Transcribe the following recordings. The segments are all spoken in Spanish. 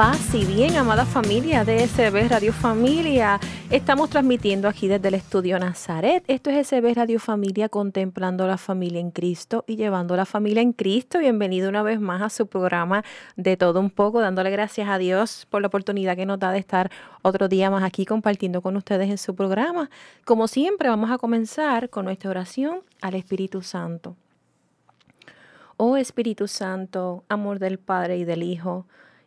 Paz y bien, amada familia de SB Radio Familia. Estamos transmitiendo aquí desde el estudio Nazaret. Esto es SB Radio Familia, contemplando la familia en Cristo y llevando la familia en Cristo. Bienvenido una vez más a su programa de todo un poco, dándole gracias a Dios por la oportunidad que nos da de estar otro día más aquí compartiendo con ustedes en su programa. Como siempre, vamos a comenzar con nuestra oración al Espíritu Santo. Oh Espíritu Santo, amor del Padre y del Hijo,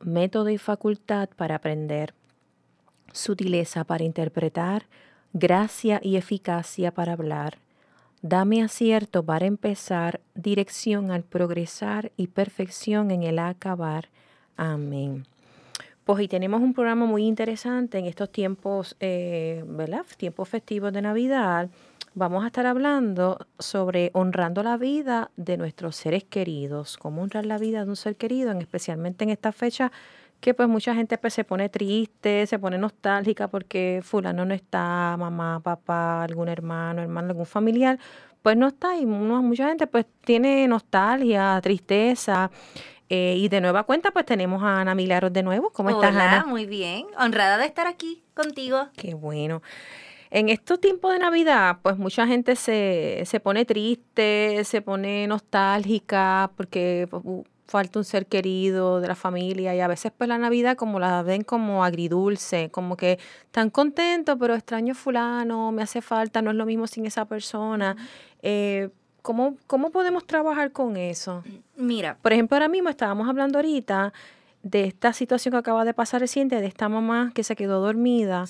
método y facultad para aprender, sutileza para interpretar, gracia y eficacia para hablar. Dame acierto para empezar, dirección al progresar y perfección en el acabar. Amén. Pues hoy tenemos un programa muy interesante en estos tiempos, eh, ¿verdad? Tiempos festivos de Navidad vamos a estar hablando sobre honrando la vida de nuestros seres queridos, cómo honrar la vida de un ser querido, especialmente en esta fecha que pues mucha gente pues se pone triste, se pone nostálgica porque fulano no está, mamá, papá, algún hermano, hermano, algún familiar, pues no está y mucha gente pues tiene nostalgia, tristeza. Eh, y de nueva cuenta, pues tenemos a Ana Milagros de nuevo. ¿Cómo estás, Ana? Muy bien, honrada de estar aquí contigo. Qué bueno. En estos tiempos de Navidad, pues mucha gente se, se pone triste, se pone nostálgica porque pues, falta un ser querido de la familia y a veces pues la Navidad como la ven como agridulce, como que están contentos, pero extraño fulano, me hace falta, no es lo mismo sin esa persona. Eh, ¿cómo, ¿Cómo podemos trabajar con eso? Mira. Por ejemplo, ahora mismo estábamos hablando ahorita de esta situación que acaba de pasar reciente, de esta mamá que se quedó dormida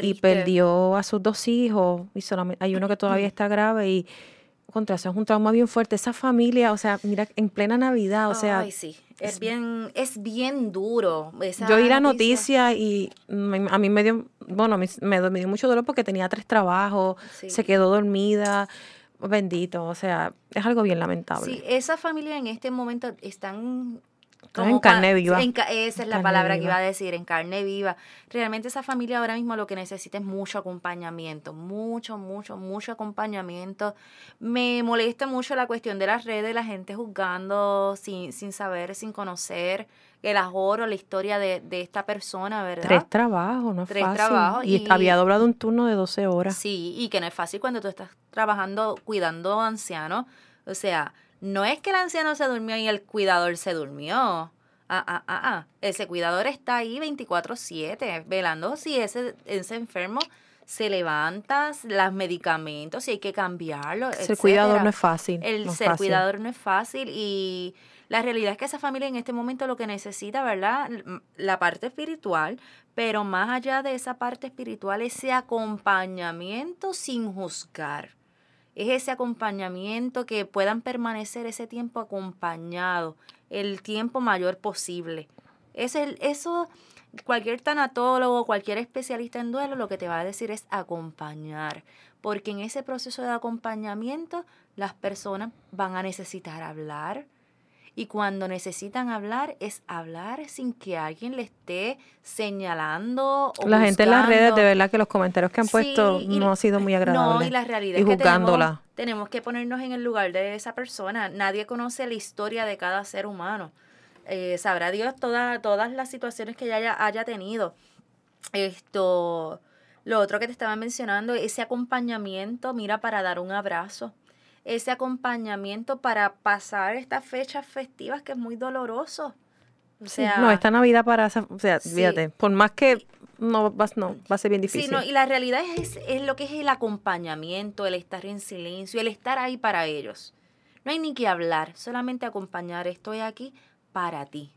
y perdió a sus dos hijos, y solamente hay uno que todavía está grave y contra eso es un trauma bien fuerte. Esa familia, o sea, mira, en plena Navidad, o sea. Ay, sí. Es, bien, es bien duro. yo oí la noticia y a mí me dio, bueno, me, me, dio mucho dolor porque tenía tres trabajos, se quedó dormida. Bendito, o sea, es algo bien lamentable. Sí, esa familia en este momento están en carne viva. esa es la palabra que iba a decir, en carne viva. Realmente esa familia ahora mismo lo que necesita es mucho acompañamiento, mucho, mucho, mucho acompañamiento. Me molesta mucho la cuestión de las redes, la gente juzgando sin, sin saber, sin conocer el ahorro, la historia de, de esta persona, ¿verdad? Tres trabajos, no es Tres trabajos. Y, había doblado un turno de 12 horas. Sí, y que no es fácil cuando tú estás trabajando, cuidando ancianos. O sea, no es que el anciano se durmió y el cuidador se durmió. Ah, ah, ah, ah. Ese cuidador está ahí 24/7, velando si ese, ese enfermo se levanta, los medicamentos, si hay que cambiarlo. El cuidador no es fácil. El ser cuidador no es fácil y la realidad es que esa familia en este momento lo que necesita, ¿verdad? La parte espiritual, pero más allá de esa parte espiritual, ese acompañamiento sin juzgar es ese acompañamiento, que puedan permanecer ese tiempo acompañado, el tiempo mayor posible. Es el, eso, cualquier tanatólogo, cualquier especialista en duelo, lo que te va a decir es acompañar, porque en ese proceso de acompañamiento las personas van a necesitar hablar, y cuando necesitan hablar es hablar sin que alguien le esté señalando. O la gente en las redes, de verdad que los comentarios que han puesto no han sido muy agradables. No, y la realidad es que tenemos, tenemos, que ponernos en el lugar de esa persona. Nadie conoce la historia de cada ser humano. Eh, sabrá Dios toda, todas las situaciones que haya, haya tenido. Esto, lo otro que te estaba mencionando, ese acompañamiento, mira, para dar un abrazo ese acompañamiento para pasar estas fechas festivas que es muy doloroso. O sea, no, esta Navidad para, o sea, fíjate, por más que no va, no, va a ser bien difícil. Sí, no, y la realidad es, es lo que es el acompañamiento, el estar en silencio, el estar ahí para ellos. No hay ni que hablar, solamente acompañar. Estoy aquí para ti.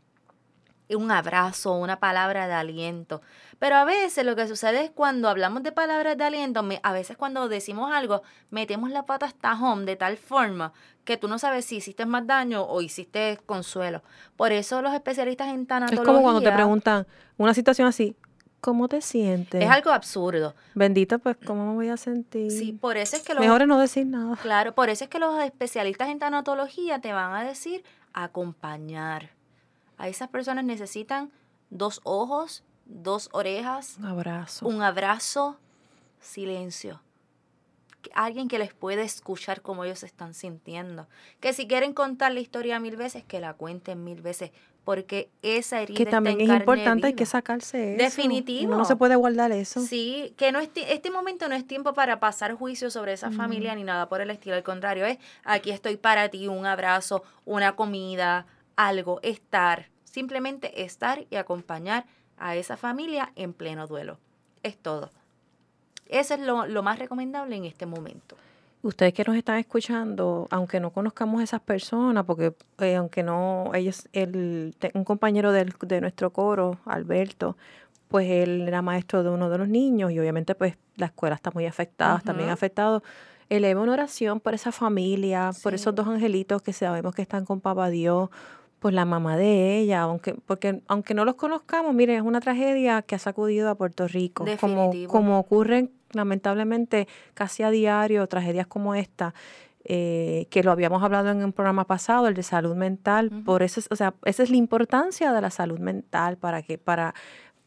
Un abrazo, una palabra de aliento. Pero a veces lo que sucede es cuando hablamos de palabras de aliento, a veces cuando decimos algo, metemos la pata hasta home de tal forma que tú no sabes si hiciste más daño o hiciste consuelo. Por eso los especialistas en tanatología... Es como cuando te preguntan una situación así, ¿cómo te sientes? Es algo absurdo. Bendito, pues, ¿cómo me voy a sentir? Sí, por eso es que los... Mejor es no decir nada. Claro, por eso es que los especialistas en tanatología te van a decir acompañar. A esas personas necesitan dos ojos, dos orejas. Un abrazo. Un abrazo, silencio alguien que les pueda escuchar cómo ellos se están sintiendo. Que si quieren contar la historia mil veces, que la cuenten mil veces, porque esa herida que también es importante, hay que sacarse eso. Definitivo. No se puede guardar eso. Sí, que no es este momento no es tiempo para pasar juicio sobre esa familia ni nada por el estilo. Al contrario, es aquí estoy para ti, un abrazo, una comida, algo, estar. Simplemente estar y acompañar a esa familia en pleno duelo. Es todo. Eso es lo, más recomendable en este momento. Ustedes que nos están escuchando, aunque no conozcamos a esas personas, porque eh, aunque no, ellos, el, un compañero de nuestro coro, Alberto, pues él era maestro de uno de los niños y obviamente pues la escuela está muy afectada, también afectado. Eleva una oración por esa familia, por esos dos angelitos que sabemos que están con Papá Dios, por la mamá de ella, aunque, porque aunque no los conozcamos, miren, es una tragedia que ha sacudido a Puerto Rico, como, como ocurren lamentablemente casi a diario tragedias como esta. Eh, que lo habíamos hablado en un programa pasado, el de salud mental, por eso, o sea, esa es la importancia de la salud mental para que, para,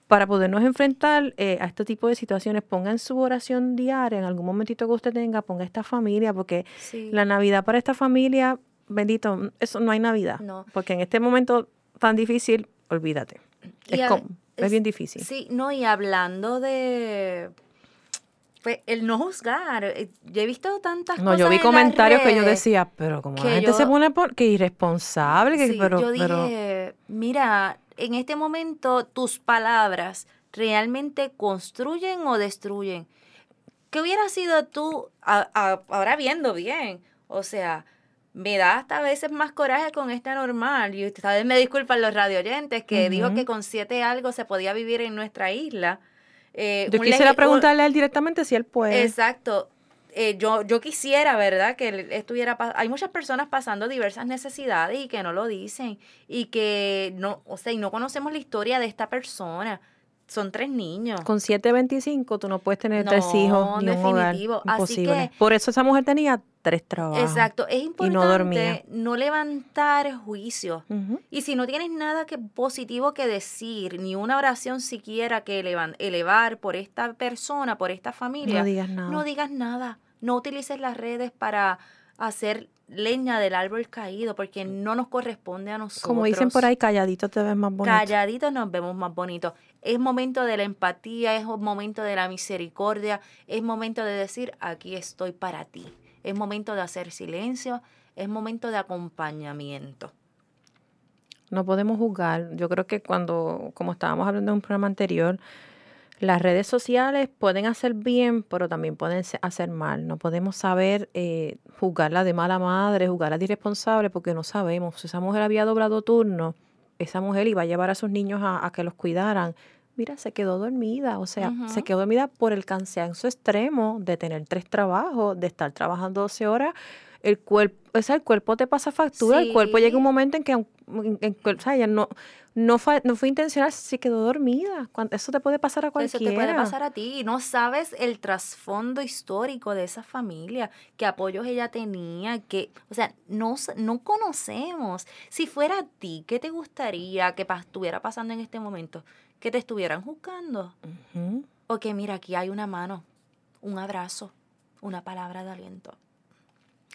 para podernos enfrentar eh, a este tipo de situaciones, ponga en su oración diaria, en algún momentito que usted tenga, ponga esta familia, porque la Navidad para esta familia bendito, eso no hay Navidad. No. Porque en este momento tan difícil, olvídate. Es, bien difícil. Sí, no, y hablando de pues, el no juzgar. Eh, yo he visto tantas no, cosas. No, yo vi comentarios que yo decía, pero como la gente se pone por, que irresponsable, que, pero, yo dije, mira, en este momento tus palabras realmente construyen o destruyen. ¿Qué hubiera sido tú, ahora viendo bien? O sea, me da hasta a veces más coraje con esta normal. Y ustedes me disculpan los radioyentes que dijo que con siete algo se podía vivir en nuestra isla. Eh, yo quisiera preguntarle a él directamente si él puede. Exacto. Eh, yo, yo quisiera, ¿verdad? Que él estuviera... Hay muchas personas pasando diversas necesidades y que no lo dicen. Y que no, o sea, y no conocemos la historia de esta persona son tres niños. Con 7.25 tú no puedes tener tres hijos ni un hogar. Imposible. Por eso esa mujer tenía tres trabajos. Exacto. Es importante no, levantar juicio. Y si no tienes nada que, positivo que decir, ni una oración siquiera que elevar por esta persona, por esta familia, no digas nada. No digas nada. No utilices las redes para hacer leña del árbol caído, porque no nos corresponde a nosotros. Como dicen por ahí, calladitos te ves más bonito. Calladitos nos vemos más bonitos. Es momento de la empatía, es momento de la misericordia, es momento de decir, aquí estoy para ti. Es momento de hacer silencio, es momento de acompañamiento. No podemos juzgar. Yo creo que cuando, como estábamos hablando en un programa anterior, las redes sociales pueden hacer bien, pero también pueden hacer mal. No podemos saber eh, juzgarla de mala madre, juzgarla de irresponsable, porque no sabemos. Si esa mujer había doblado turno, esa mujer iba a llevar a sus niños a, que los cuidaran. Mira, se quedó dormida, o sea, se quedó dormida por el cansancio extremo de tener tres trabajos, de estar trabajando 12 horas. El cuerpo, o sea, el cuerpo te pasa factura, el cuerpo llega un momento en que, en, o sea, ya no, no fue, no fue intencional, se quedó dormida. Eso te puede pasar a cualquiera. Eso te puede pasar a ti. Y no sabes el trasfondo histórico de esa familia, qué apoyos ella tenía, que, o sea, no, no conocemos. Si fuera a ti, ¿qué te gustaría que estuviera pasando en este momento? Que te estuvieran juzgando. O que mira, aquí hay una mano, un abrazo, una palabra de aliento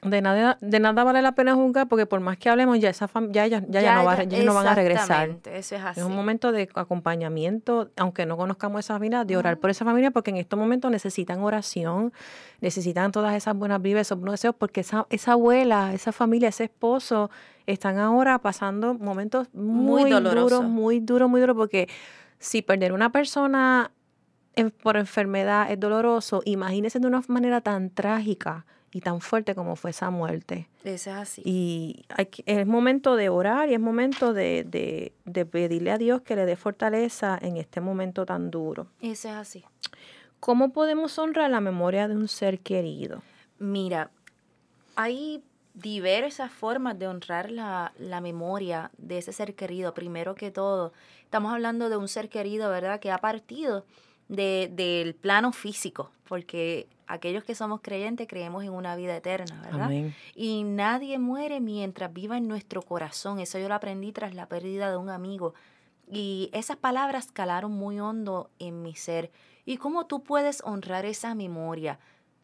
de nada, de nada vale la pena juzgar porque por más que hablemos, ya esa ya, ya, ya, no, va, no van a regresar. Eso es así. Es un momento de acompañamiento, aunque no conozcamos esa familia, de orar por esa familia, porque en estos momentos necesitan oración, necesitan todas esas buenas vidas, esos buenos deseos, porque esa, esa abuela, esa familia, ese esposo, están ahora pasando momentos muy, duros, muy duros, muy duros, porque si perder una persona por enfermedad es doloroso, imagínense de una manera tan trágica y tan fuerte como fue esa muerte. Eso es así. Y es momento de orar y es momento de, de, pedirle a Dios que le dé fortaleza en este momento tan duro. Eso es así. ¿Cómo podemos honrar la memoria de un ser querido? Mira, hay diversas formas de honrar la, la, memoria de ese ser querido. Primero que todo, estamos hablando de un ser querido, ¿verdad?, que ha partido de, del plano físico, porque aquellos que somos creyentes creemos en una vida eterna, ¿verdad? Y nadie muere mientras viva en nuestro corazón. Eso yo lo aprendí tras la pérdida de un amigo. Y esas palabras calaron muy hondo en mi ser. ¿Y cómo tú puedes honrar esa memoria?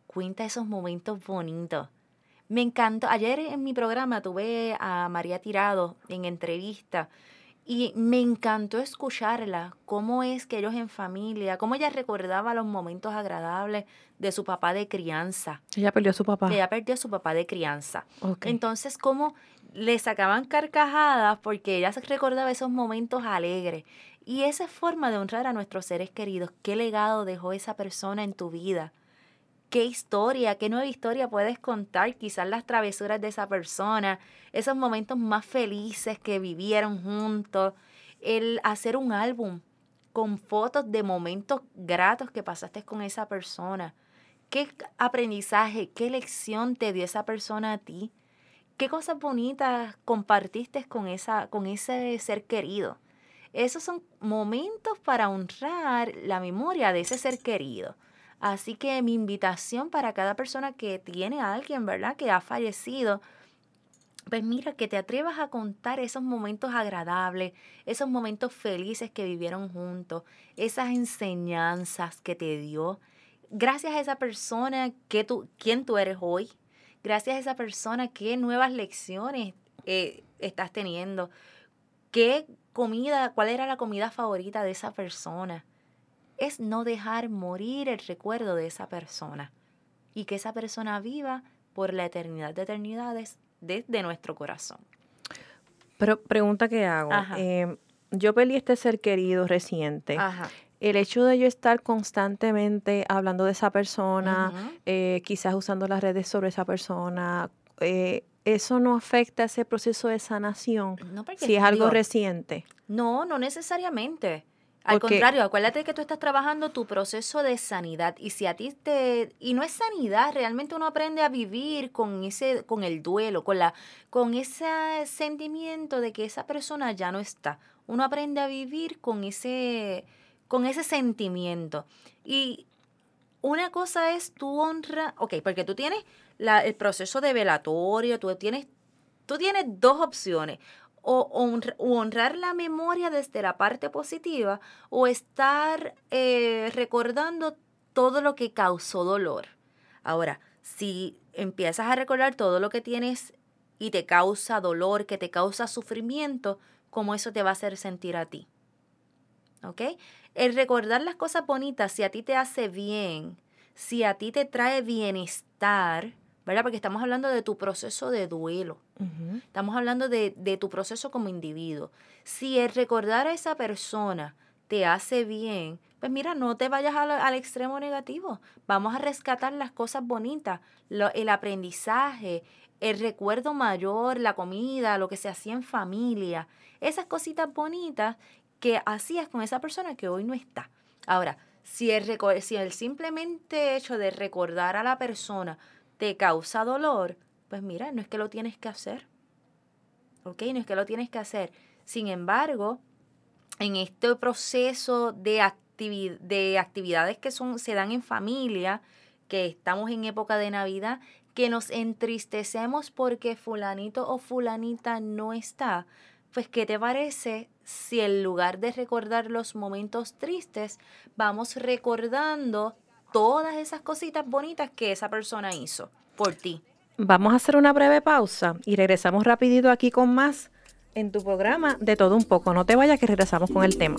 Cuenta esos momentos bonitos. Me encantó. Ayer en mi programa tuve a María Tirado en entrevista y me encantó escucharla, cómo es que ellos en familia, cómo ella recordaba los momentos agradables de su papá de crianza. Ella perdió a su papá. Ella perdió a su papá de crianza. Entonces, cómo le sacaban carcajadas porque ella recordaba esos momentos alegres. Y esa forma de honrar a nuestros seres queridos. ¿Qué legado dejó esa persona en tu vida? Qué historia, qué nueva historia puedes contar, quizás las travesuras de esa persona, esos momentos más felices que vivieron juntos, el hacer un álbum con fotos de momentos gratos que pasaste con esa persona. ¿Qué aprendizaje, qué lección te dio esa persona a ti? ¿Qué cosas bonitas compartiste con, esa, con ese ser querido? Esos son momentos para honrar la memoria de ese ser querido. Así que mi invitación para cada persona que tiene a alguien, ¿verdad? Que ha fallecido, pues mira, que te atrevas a contar esos momentos agradables, esos momentos felices que vivieron juntos, esas enseñanzas que te dio. Gracias a esa persona, que tú, ¿quién tú eres hoy? Gracias a esa persona, ¿qué nuevas lecciones eh, estás teniendo? ¿Qué comida, cuál era la comida favorita de esa persona? Es no dejar morir el recuerdo de esa persona y que esa persona viva por la eternidad de eternidades desde nuestro corazón. Pero pregunta que hago. Eh, yo perdí este ser querido reciente. El hecho de yo estar constantemente hablando de esa persona, eh, quizás usando las redes sobre esa persona, eh, ¿eso no afecta ese proceso de sanación si es algo reciente? No, no necesariamente. Al contrario, acuérdate que tú estás trabajando tu proceso de sanidad y si a ti te y no es sanidad, realmente uno aprende a vivir con ese con el duelo, con la con ese sentimiento de que esa persona ya no está. Uno aprende a vivir con ese con ese sentimiento. Y una cosa es tu honra, ok, porque tú tienes la, el proceso de velatorio, tú tienes, tú tienes dos opciones o honrar la memoria desde la parte positiva o estar eh, recordando todo lo que causó dolor. Ahora, si empiezas a recordar todo lo que tienes y te causa dolor, que te causa sufrimiento, ¿cómo eso te va a hacer sentir a ti? ¿Ok? El recordar las cosas bonitas, si a ti te hace bien, si a ti te trae bienestar, ¿verdad? Porque estamos hablando de tu proceso de duelo. Estamos hablando de, tu proceso como individuo. Si el recordar a esa persona te hace bien, pues mira, no te vayas al, extremo negativo. Vamos a rescatar las cosas bonitas, el aprendizaje, el recuerdo mayor, la comida, lo que se hacía en familia, esas cositas bonitas que hacías con esa persona que hoy no está. Ahora, si el, si el simplemente hecho de recordar a la persona te causa dolor, pues mira, no es que lo tienes que hacer. ¿Ok? No es que lo tienes que hacer. Sin embargo, en este proceso de, de actividades que son, se dan en familia, que estamos en época de Navidad, que nos entristecemos porque fulanito o fulanita no está, pues ¿qué te parece si en lugar de recordar los momentos tristes, vamos recordando todas esas cositas bonitas que esa persona hizo por ti. Vamos a hacer una breve pausa y regresamos rapidito aquí con más en tu programa de todo un poco. No te vayas que regresamos con el tema.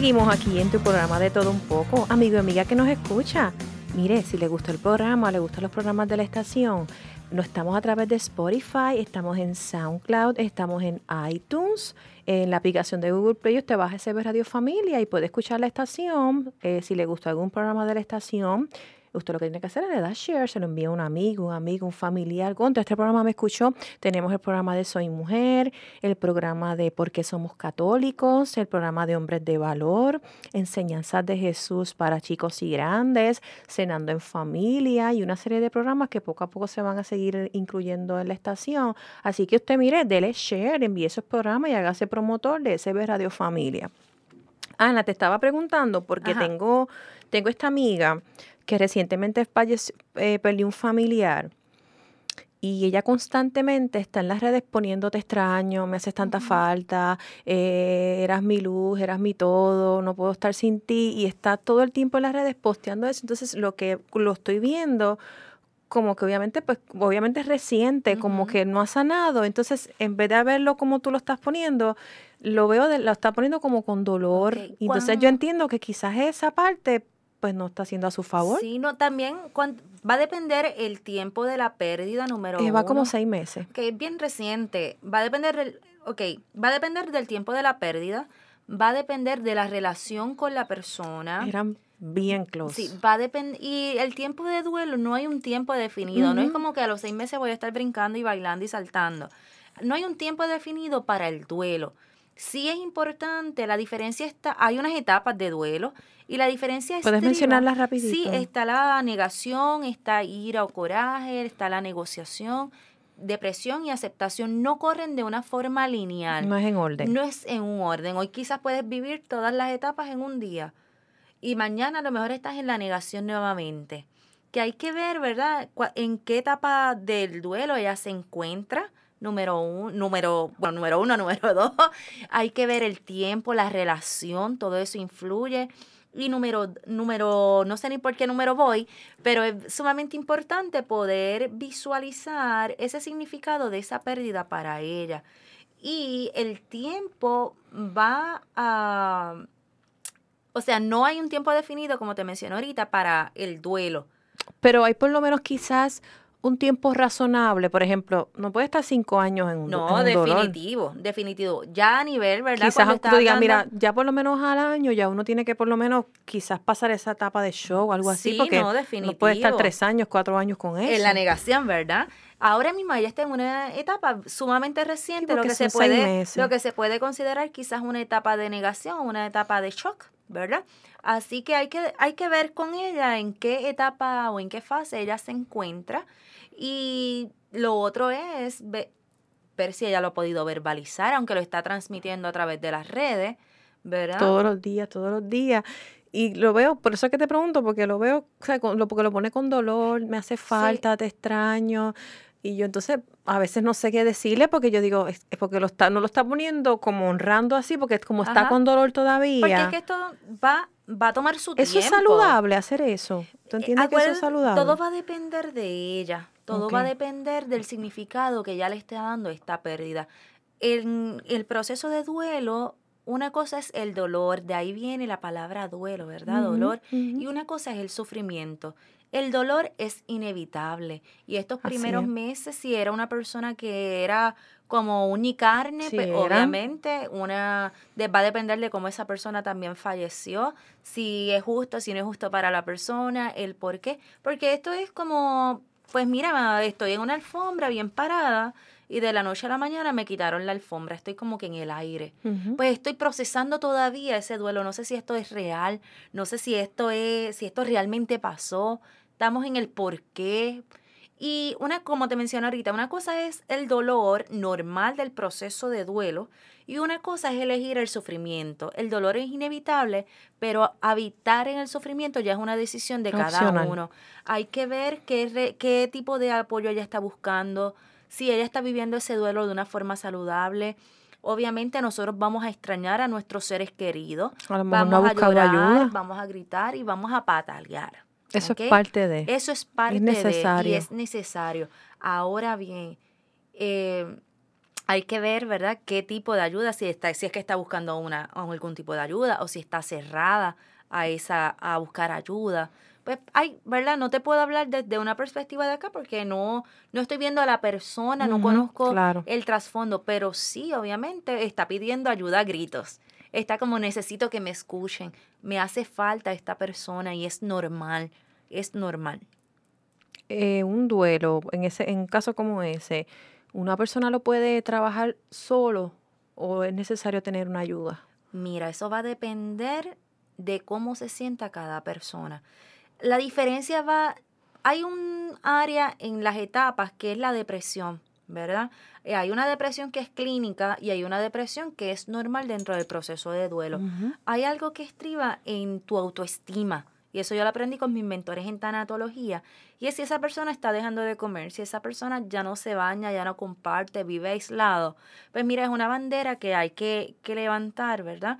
Seguimos aquí en tu programa de todo un poco. Amigo y amiga que nos escucha, mire, si le gustó el programa, le gustan los programas de la estación, no estamos a través de Spotify, estamos en SoundCloud, estamos en iTunes, en la aplicación de Google Play, usted baja ese Radio Familia y puede escuchar la estación. Eh, si le gustó algún programa de la estación, Usted lo que tiene que hacer es le da share, se lo envía a un amigo, un amigo, un familiar. Contra este programa me escuchó. Tenemos el programa de Soy Mujer, el programa de Por qué somos católicos, el programa de Hombres de Valor, Enseñanzas de Jesús para chicos y grandes, Cenando en Familia y una serie de programas que poco a poco se van a seguir incluyendo en la estación. Así que usted mire, dele share, envíe esos programas y hágase promotor de SB Radio Familia. Ana, te estaba preguntando porque tengo, tengo esta amiga que recientemente eh, perdió un familiar y ella constantemente está en las redes poniéndote extraño, me haces tanta falta, eh, eras mi luz, eras mi todo, no puedo estar sin ti y está todo el tiempo en las redes posteando eso. Entonces lo que lo estoy viendo como que obviamente pues obviamente es reciente, como que no ha sanado, entonces en vez de verlo como tú lo estás poniendo, lo veo lo está poniendo como con dolor. Y entonces yo entiendo que quizás esa parte pues no está haciendo a su favor. Sí, no, también va a depender el tiempo de la pérdida número uno. Va como seis meses. Que es bien reciente. Va a depender del, ok, va a depender del tiempo de la pérdida, va a depender de la relación con la persona. Eran bien close. Sí, va a depender, y el tiempo de duelo no hay un tiempo definido, no es como que a los seis meses voy a estar brincando y bailando y saltando. No hay un tiempo definido para el duelo. Sí es importante, la diferencia está, hay unas etapas de duelo y la diferencia es... ¿Puedes mencionarlas rapidito? Sí, está la negación, está ira o coraje, está la negociación, depresión y aceptación no corren de una forma lineal. No es en orden. No es en un orden. Hoy quizás puedes vivir todas las etapas en un día y mañana a lo mejor estás en la negación nuevamente. Que hay que ver, ¿verdad? En qué etapa del duelo ella se encuentra número uno, número, bueno, número uno, número dos, hay que ver el tiempo, la relación, todo eso influye. Y número, número, no sé ni por qué número voy, pero es sumamente importante poder visualizar ese significado de esa pérdida para ella. Y el tiempo va a, o sea, no hay un tiempo definido, como te mencioné ahorita, para el duelo. Pero hay por lo menos quizás un tiempo razonable, por ejemplo, no puede estar cinco años en un No, definitivo, definitivo. Ya a nivel, ¿verdad? Quizás tú digas, mira, ya por lo menos al año, ya uno tiene que por lo menos quizás pasar esa etapa de show o algo así, porque no, puede estar tres años, cuatro años con eso. En la negación, ¿verdad? Ahora mismo ella está en una etapa sumamente reciente, lo que se puede, lo que se puede considerar quizás una etapa de negación, una etapa de shock, ¿verdad? Así que hay que, hay que ver con ella en qué etapa o en qué fase ella se encuentra y lo otro es ver, si ella lo ha podido verbalizar, aunque lo está transmitiendo a través de las redes, ¿verdad? Todos los días, todos los días. Y lo veo, por eso es que te pregunto, porque lo veo, o sea, lo, porque lo pone con dolor, me hace falta, te extraño. Y yo entonces a veces no sé qué decirle porque yo digo, es, porque lo está, no lo está poniendo como honrando así, porque es como está con dolor todavía. Porque es que esto va va a tomar su tiempo. Eso es saludable hacer eso. ¿Tú eh, entiendes que eso es saludable? Todo va a depender de ella. Todo va a depender del significado que ya le esté dando esta pérdida. En el proceso de duelo, una cosa es el dolor, de ahí viene la palabra duelo, ¿verdad? dolor. Y una cosa es el sufrimiento. El dolor es inevitable. Y estos primeros meses, si era una persona que era como unicarne, pues, obviamente una va a depender de cómo esa persona también falleció, si es justo, si no es justo para la persona, el por qué. Porque esto es como, pues mira, estoy en una alfombra bien parada y de la noche a la mañana me quitaron la alfombra, estoy como que en el aire. Pues estoy procesando todavía ese duelo, no sé si esto es real, no sé si esto es, si esto realmente pasó, estamos en el por qué. Y una, como te mencioné ahorita, una cosa es el dolor normal del proceso de duelo y una cosa es elegir el sufrimiento. El dolor es inevitable, pero habitar en el sufrimiento ya es una decisión de cada uno. Hay que ver qué, qué tipo de apoyo ella está buscando, si ella está viviendo ese duelo de una forma saludable. Obviamente nosotros vamos a extrañar a nuestros seres queridos, vamos a, llorar, vamos a gritar y vamos a patalear. Eso es parte de. Eso es parte de y es necesario. Ahora bien, eh, hay que ver, ¿verdad?, qué tipo de ayuda, si, está, si es que está buscando una, algún tipo de ayuda o si está cerrada a, esa, a buscar ayuda. Pues hay, ¿verdad? No te puedo hablar desde una perspectiva de acá porque no, no estoy viendo a la persona, no conozco el trasfondo, pero sí, obviamente, está pidiendo ayuda a gritos está como necesito que me escuchen, me hace falta esta persona y es normal, es normal. Eh, un duelo, en ese, en caso como ese, ¿una persona lo puede trabajar solo o es necesario tener una ayuda? Mira, eso va a depender de cómo se sienta cada persona. La diferencia va, hay un área en las etapas que es la depresión, ¿verdad? Eh, hay una depresión que es clínica y hay una depresión que es normal dentro del proceso de duelo. Hay algo que estriba en tu autoestima. Y eso yo lo aprendí con mis mentores en tanatología. Y es si esa persona está dejando de comer, si esa persona ya no se baña, ya no comparte, vive aislado. Pues mira, es una bandera que hay que, que levantar, ¿verdad?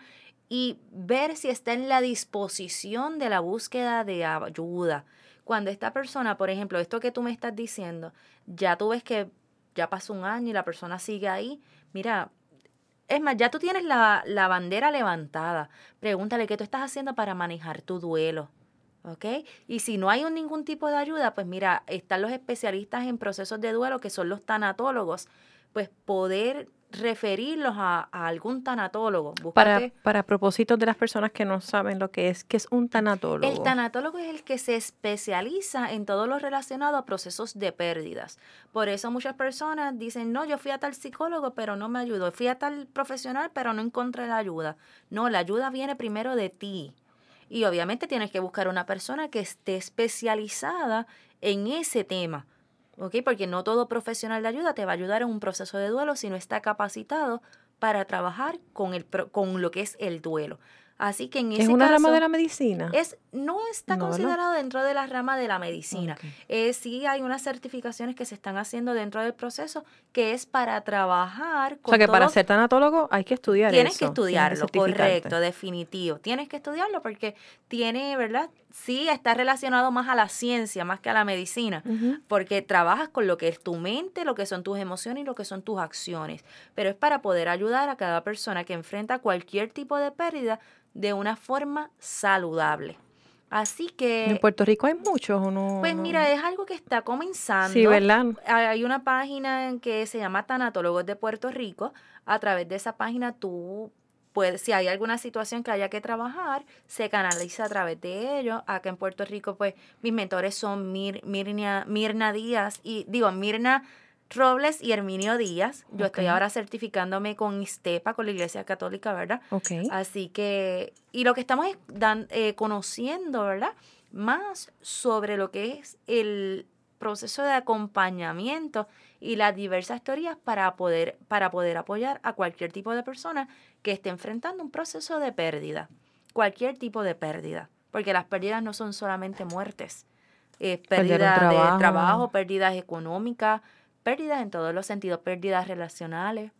Y ver si está en la disposición de la búsqueda de ayuda. Cuando esta persona, por ejemplo, esto que tú me estás diciendo, ya tú ves que ya pasó un año y la persona sigue ahí, mira, es más, ya tú tienes la, bandera levantada. Pregúntale qué tú estás haciendo para manejar tu duelo. ¿Ok? Y si no hay ningún tipo de ayuda, pues mira, están los especialistas en procesos de duelo, que son los tanatólogos, pues poder referirlos a, algún tanatólogo. Para, para propósitos de las personas que no saben lo que es, que es un tanatólogo? El tanatólogo es el que se especializa en todo lo relacionado a procesos de pérdidas. Por eso muchas personas dicen, no, yo fui a tal psicólogo, pero no me ayudó. Fui a tal profesional, pero no encontré la ayuda. No, la ayuda viene primero de ti. Y obviamente tienes que buscar una persona que esté especializada en ese tema porque no todo profesional de ayuda te va a ayudar en un proceso de duelo si no está capacitado para trabajar con, el, con lo que es el duelo. Así que en ese ¿Es una rama de la medicina? Es, no está considerado dentro de la rama de la medicina. Eh, sí hay unas certificaciones que se están haciendo dentro del proceso que es para trabajar con O sea que para ser tanatólogo hay que estudiar Tienes que estudiarlo, correcto, definitivo. Tienes que estudiarlo porque tiene, ¿verdad? Sí está relacionado más a la ciencia, más que a la medicina, porque trabajas con lo que es tu mente, lo que son tus emociones y lo que son tus acciones. Pero es para poder ayudar a cada persona que enfrenta cualquier tipo de pérdida de una forma saludable. Así que... ¿En Puerto Rico hay muchos o no? Pues mira, es algo que está comenzando. Sí, ¿verdad? Hay una página que se llama Tanatólogos de Puerto Rico. A través de esa página tú puedes, si hay alguna situación que haya que trabajar, se canaliza a través de ello. Acá en Puerto Rico, pues mis mentores son Mirna, Mirna Díaz y, digo, Mirna Robles y Herminio Díaz. Yo estoy ahora certificándome con ISTEPA, con la Iglesia Católica, ¿verdad? Ok. Así que, y lo que estamos dan, eh, conociendo, ¿verdad? Más sobre lo que es el proceso de acompañamiento y las diversas teorías para poder, para poder apoyar a cualquier tipo de persona que esté enfrentando un proceso de pérdida. Cualquier tipo de pérdida. Porque las pérdidas no son solamente muertes. Eh, pérdida de trabajo, pérdidas económicas, pérdidas en todos los sentidos, pérdidas relacionales.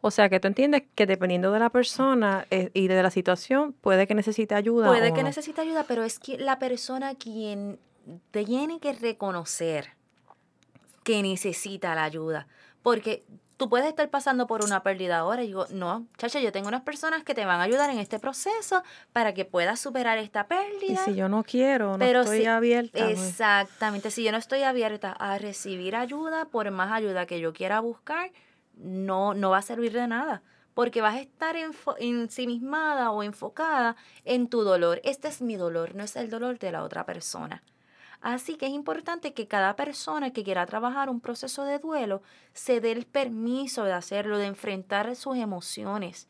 O sea, que tú entiendes que dependiendo de la persona eh, y de la situación, puede que necesite ayuda. Puede que necesite ayuda, pero es que la persona quien tiene que reconocer que necesita la ayuda. Porque tú puedes estar pasando por una pérdida ahora y digo, no, chacha, yo tengo unas personas que te van a ayudar en este proceso para que puedas superar esta pérdida. Y si yo no quiero, no estoy abierta. Pues. Exactamente, si yo no estoy abierta a recibir ayuda, por más ayuda que yo quiera buscar, no, no va a servir de nada. Porque vas a estar ensimismada o enfocada en tu dolor. Este es mi dolor, no es el dolor de la otra persona. Así que es importante que cada persona que quiera trabajar un proceso de duelo se dé el permiso de hacerlo, de enfrentar sus emociones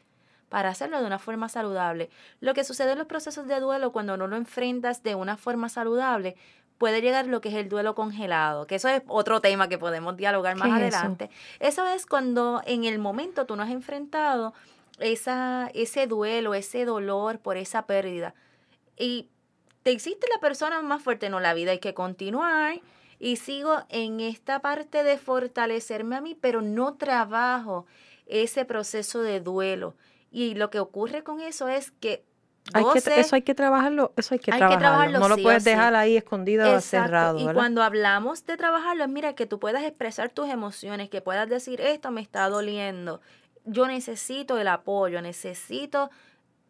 para hacerlo de una forma saludable. Lo que sucede en los procesos de duelo cuando no lo enfrentas de una forma saludable puede llegar lo que es el duelo congelado, que eso es otro tema que podemos dialogar más adelante. Eso? es cuando en el momento tú no has enfrentado esa, ese duelo, ese dolor por esa pérdida. Y te existe la persona más fuerte, no, la vida hay que continuar. Y sigo en esta parte de fortalecerme a mí, pero no trabajo ese proceso de duelo. Y lo que ocurre con eso es que hay que, eso hay que trabajarlo, eso hay que, trabajarlo. No lo puedes dejar ahí escondido o cerrado. Y cuando hablamos de trabajarlo, mira que tú puedas expresar tus emociones, que puedas decir esto me está doliendo, yo necesito el apoyo, necesito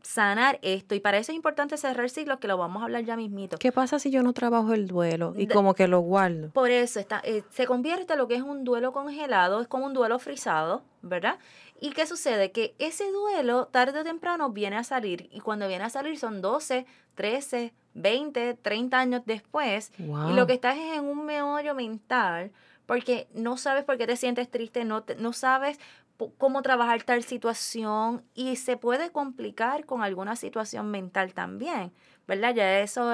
sanar esto. Y para eso es importante cerrar ciclos, que lo vamos a hablar ya mismito. ¿Qué pasa si yo no trabajo el duelo y como que lo guardo? Por eso está, eh, se convierte en lo que es un duelo congelado, es como un duelo frisado, ¿verdad? ¿Y qué sucede? Que ese duelo tarde o temprano viene a salir y cuando viene a salir son 12, 13, 20, 30 años después y lo que estás es en un meollo mental porque no sabes por qué te sientes triste, no, no sabes cómo trabajar tal situación y se puede complicar con alguna situación mental también, ¿verdad? Ya eso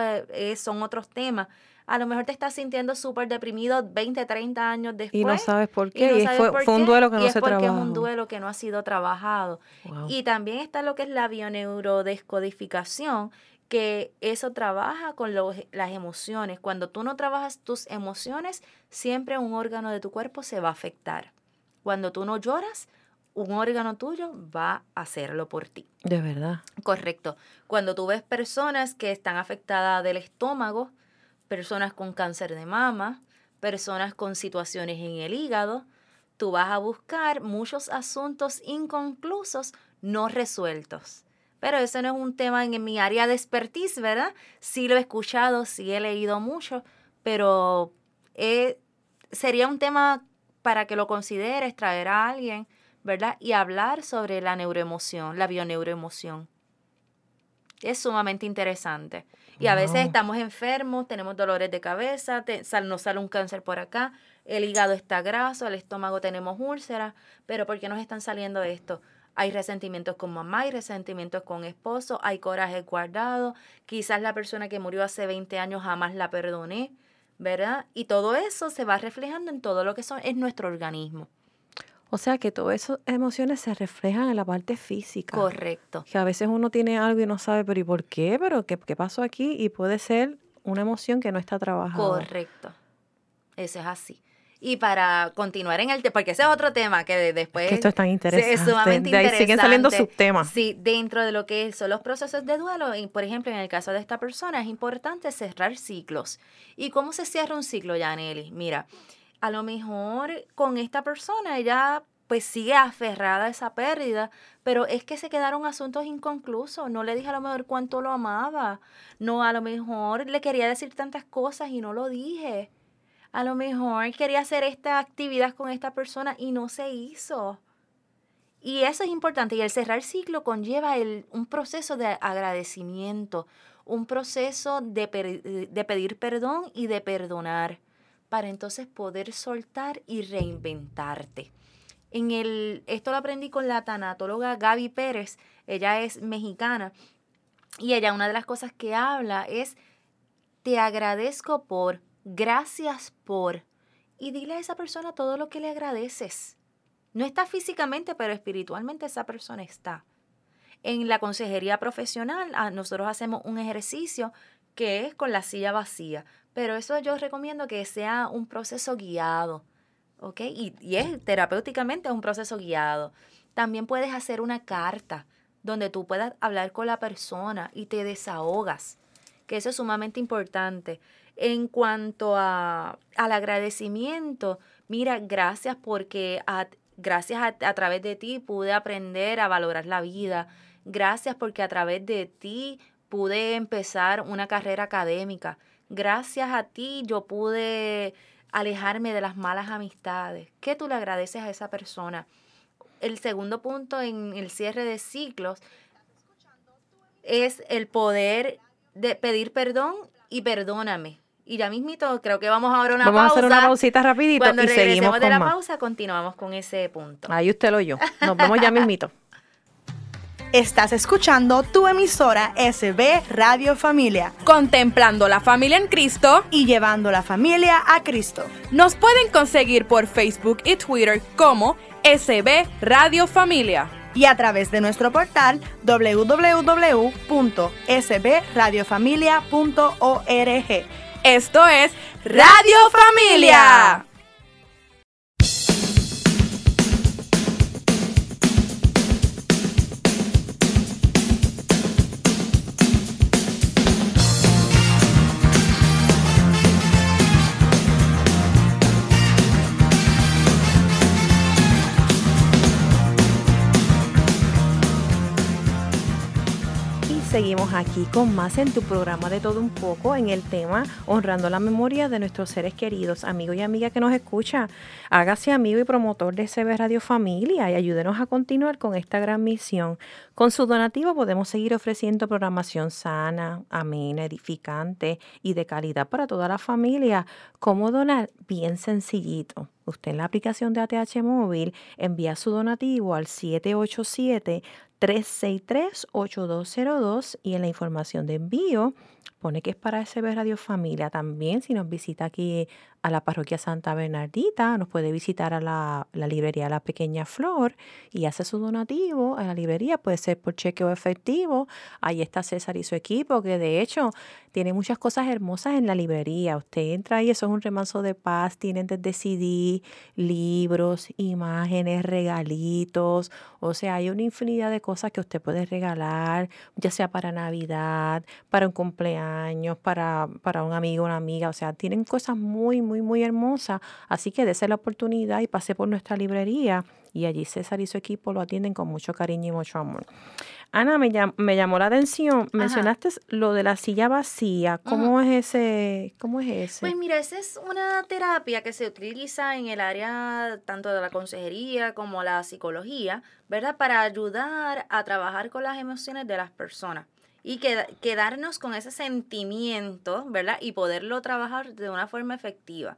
son otros temas. A lo mejor te estás sintiendo súper deprimido 20, 30 años después. Y no sabes por qué. Y, fue, un duelo que no se trabajó. es porque es un duelo que no ha sido trabajado. Y también está lo que es la bioneurodescodificación, que eso trabaja con las emociones. Cuando tú no trabajas tus emociones, siempre un órgano de tu cuerpo se va a afectar. Cuando tú no lloras, un órgano tuyo va a hacerlo por ti. De verdad. Correcto. Cuando tú ves personas que están afectadas del estómago, personas con cáncer de mama, personas con situaciones en el hígado, tú vas a buscar muchos asuntos inconclusos no resueltos. Pero eso no es un tema en, mi área de expertise, ¿verdad? Sí lo he escuchado, sí he leído mucho, pero eh, sería un tema para que lo consideres, traer a alguien ¿verdad? Y hablar sobre la neuroemoción, la bioneuroemoción. Es sumamente interesante. Y a veces estamos enfermos, tenemos dolores de cabeza, nos sale un cáncer por acá, el hígado está graso, el estómago tenemos úlceras, pero ¿por qué nos están saliendo esto? Hay resentimientos con mamá, hay resentimientos con esposo, hay coraje guardado, quizás la persona que murió hace 20 años jamás la perdoné, ¿verdad? Y todo eso se va reflejando en todo lo que son, es nuestro organismo. O sea que todas esas emociones se reflejan en la parte física. Correcto. Que a veces uno tiene algo y no sabe, pero ¿y por qué? ¿Pero qué, qué pasó aquí? Y puede ser una emoción que no está trabajada. Correcto. Eso es así. Y para continuar en el tema, porque ese es otro tema que después... que esto es tan interesante. Es sumamente de ahí siguen saliendo subtemas. Sí, dentro de lo que son los procesos de duelo, y por ejemplo, en el caso de esta persona, es importante cerrar ciclos. ¿Y cómo se cierra un ciclo, Yaneli? Mira, a lo mejor con esta persona ella pues sigue aferrada a esa pérdida, pero es que se quedaron asuntos inconclusos. No le dije a lo mejor cuánto lo amaba. No, a lo mejor le quería decir tantas cosas y no lo dije. A lo mejor quería hacer esta actividad con esta persona y no se hizo. Y eso es importante. Y el cerrar ciclo conlleva el, un proceso de agradecimiento, un proceso de, de pedir perdón y de perdonar para entonces poder soltar y reinventarte. En el, esto lo aprendí con la tanatóloga Gaby Pérez, ella es mexicana, y ella una de las cosas que habla es, te agradezco por, gracias por, y dile a esa persona todo lo que le agradeces. No está físicamente, pero espiritualmente esa persona está. En la consejería profesional, ah, nosotros hacemos un ejercicio que es con la silla vacía. Pero eso yo recomiendo que sea un proceso guiado, ¿ok? Y, y es terapéuticamente un proceso guiado. También puedes hacer una carta donde tú puedas hablar con la persona y te desahogas, que eso es sumamente importante. En cuanto a, al agradecimiento, mira, gracias porque gracias a, a, través de ti pude aprender a valorar la vida. Gracias porque a través de ti pude empezar una carrera académica gracias a ti yo pude alejarme de las malas amistades. ¿Qué tú le agradeces a esa persona? El segundo punto en el cierre de ciclos es el poder de pedir perdón y perdóname. Y ya mismito, creo que vamos ahora a una vamos pausa. a hacer una pausita rapidito Cuando y seguimos regresemos con de la más. pausa, continuamos con ese punto. Ahí usted lo oyó. Nos vemos ya mismito. Estás escuchando tu emisora SB Radio Familia Contemplando la familia en Cristo, y llevando la familia a Cristo. nos pueden conseguir por Facebook y Twitter como SB Radio Familia. Y a través de nuestro portal www.sbradiofamilia.org. Esto es Radio Familia. Seguimos aquí con más en tu programa de todo un poco en el tema honrando la memoria de nuestros seres queridos, amigos y amigas que nos escucha. Hágase amigo y promotor de CB Radio Familia y ayúdenos a continuar con esta gran misión. Con su donativo podemos seguir ofreciendo programación sana, amena, edificante y de calidad para toda la familia. ¿Cómo donar? Bien sencillito. Usted en la aplicación de ATH Móvil envía su donativo al 787 363-8202 y en la información de envío pone que es para SB Radio Familia. También si nos visita aquí a la parroquia Santa Bernardita, nos puede visitar a la, la librería La Pequeña Flor y hace su donativo a la librería, puede ser por cheque o efectivo. Ahí está César y su equipo, que de hecho tiene muchas cosas hermosas en la librería. Usted entra ahí, eso es un remanso de paz, tienen desde CD, libros, imágenes, regalitos, o sea, hay una infinidad de cosas que usted puede regalar, ya sea para Navidad, para un cumpleaños, para, para un amigo, una amiga, o sea, tienen cosas muy, muy, muy hermosas, así que dése la oportunidad y pase por nuestra librería y allí César y su equipo lo atienden con mucho cariño y mucho amor. Ana, me, llam- me llamó la atención, mencionaste lo de la silla vacía, ¿cómo es ese? ¿Cómo es ese? Pues mira, esa es una terapia que se utiliza en el área tanto de la consejería como la psicología, ¿verdad? Para ayudar a trabajar con las emociones de las personas y queda- quedarnos con ese sentimiento, ¿verdad? Y poderlo trabajar de una forma efectiva.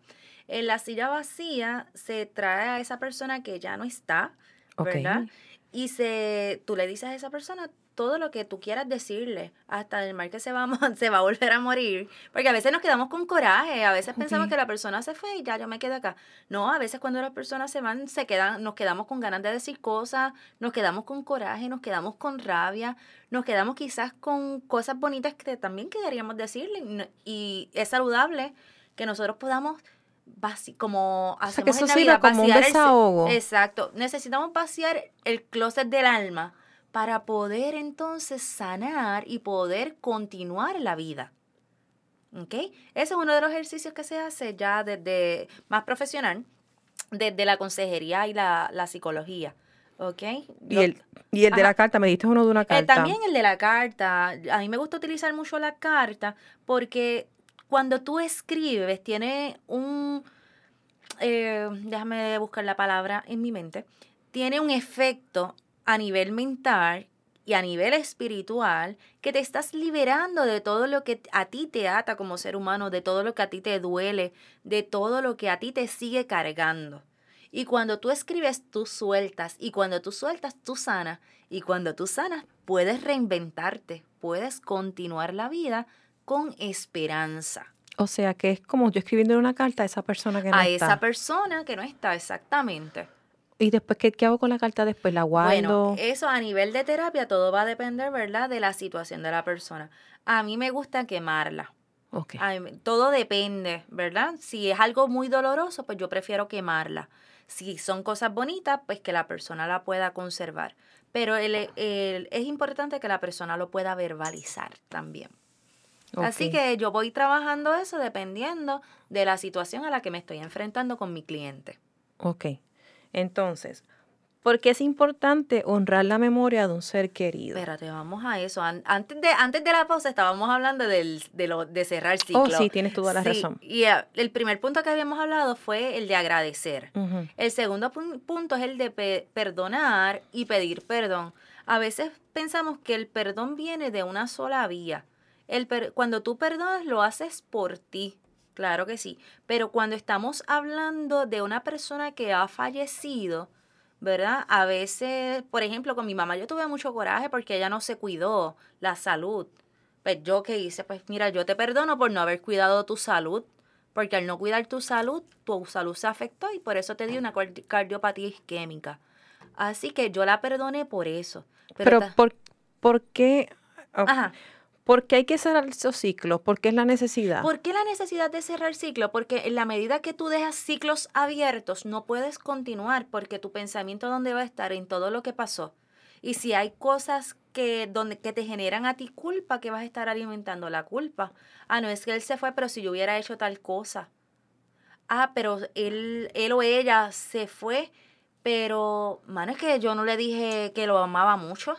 En la silla vacía se trae a esa persona que ya no está. ¿verdad? Y se, tú le dices a esa persona todo lo que tú quieras decirle, hasta el mal que se va, a se va a volver a morir. Porque a veces nos quedamos con coraje, a veces pensamos que la persona se fue y ya yo me quedé acá. No, a veces cuando las personas se van, se quedan, nos quedamos con ganas de decir cosas, nos quedamos con coraje, nos quedamos con rabia, nos quedamos quizás con cosas bonitas que también queríamos decirle. y es saludable que nosotros podamos como sea, hacemos que eso en sirva Navidad, como un el desahogo. Exacto. Necesitamos vaciar el closet del alma para poder entonces sanar y poder continuar la vida. ¿Ok? Ese es uno de los ejercicios que se hace ya desde más profesional, desde la consejería y la, la psicología. ¿Ok? y el, y el de la carta, me diste uno de una eh, carta. también el de la carta. A mí me gusta utilizar mucho la carta porque cuando tú escribes tiene un, eh, déjame buscar la palabra en mi mente, tiene un efecto a nivel mental y a nivel espiritual que te estás liberando de todo lo que a ti te ata como ser humano, de todo lo que a ti te duele, de todo lo que a ti te sigue cargando. Y cuando tú escribes, tú sueltas. Y cuando tú sueltas, tú sanas. Y cuando tú sanas, puedes reinventarte, puedes continuar la vida con esperanza. O sea, que es como yo escribiendo una carta a esa persona que no a está. esa persona que no está exactamente. Y después, ¿qué, qué hago con la carta después? ¿La guardo? Bueno, eso a nivel de terapia todo va a depender, ¿verdad?, de la situación de la persona. A mí me gusta quemarla. Ok. A mí todo depende, ¿verdad? Si es algo muy doloroso, pues yo prefiero quemarla. Si son cosas bonitas, pues que la persona la pueda conservar. Pero el- el- es importante que la persona lo pueda verbalizar también. Así que yo voy trabajando eso dependiendo de la situación a la que me estoy enfrentando con mi cliente. Ok. Entonces, ¿por qué es importante honrar la memoria de un ser querido? Espérate, vamos a eso. An- Antes de, antes de la pausa estábamos hablando del, de, lo, de cerrar el ciclo. Oh, sí, tienes toda la Sí, razón. Y eh, el primer punto que habíamos hablado fue el de agradecer. El segundo pun- punto es el de pe- perdonar y pedir perdón. A veces pensamos que el perdón viene de una sola vía. El per- cuando tú perdonas, lo haces por ti. Claro que sí. Pero cuando estamos hablando de una persona que ha fallecido, ¿verdad? A veces, por ejemplo, con mi mamá yo tuve mucho coraje porque ella no se cuidó la salud. Pues yo qué hice, pues mira, yo te perdono por no haber cuidado tu salud, porque al no cuidar tu salud, tu salud se afectó y por eso te dio una cardiopatía isquémica. Así que yo la perdoné por eso. Pero, ¿por, ¿por, qué? Ajá. ¿Por qué hay que cerrar esos ciclos? ¿Por qué es la necesidad? ¿Por qué la necesidad de cerrar ciclos? Porque en la medida que tú dejas ciclos abiertos, no puedes continuar porque tu pensamiento dónde va a estar en todo lo que pasó. Y si hay cosas que, donde, que te generan a ti culpa, que vas a estar alimentando la culpa. Ah, no es que él se fue, pero si yo hubiera hecho tal cosa. Ah, pero él, él o ella se fue, pero, mano, es que yo no le dije que lo amaba mucho.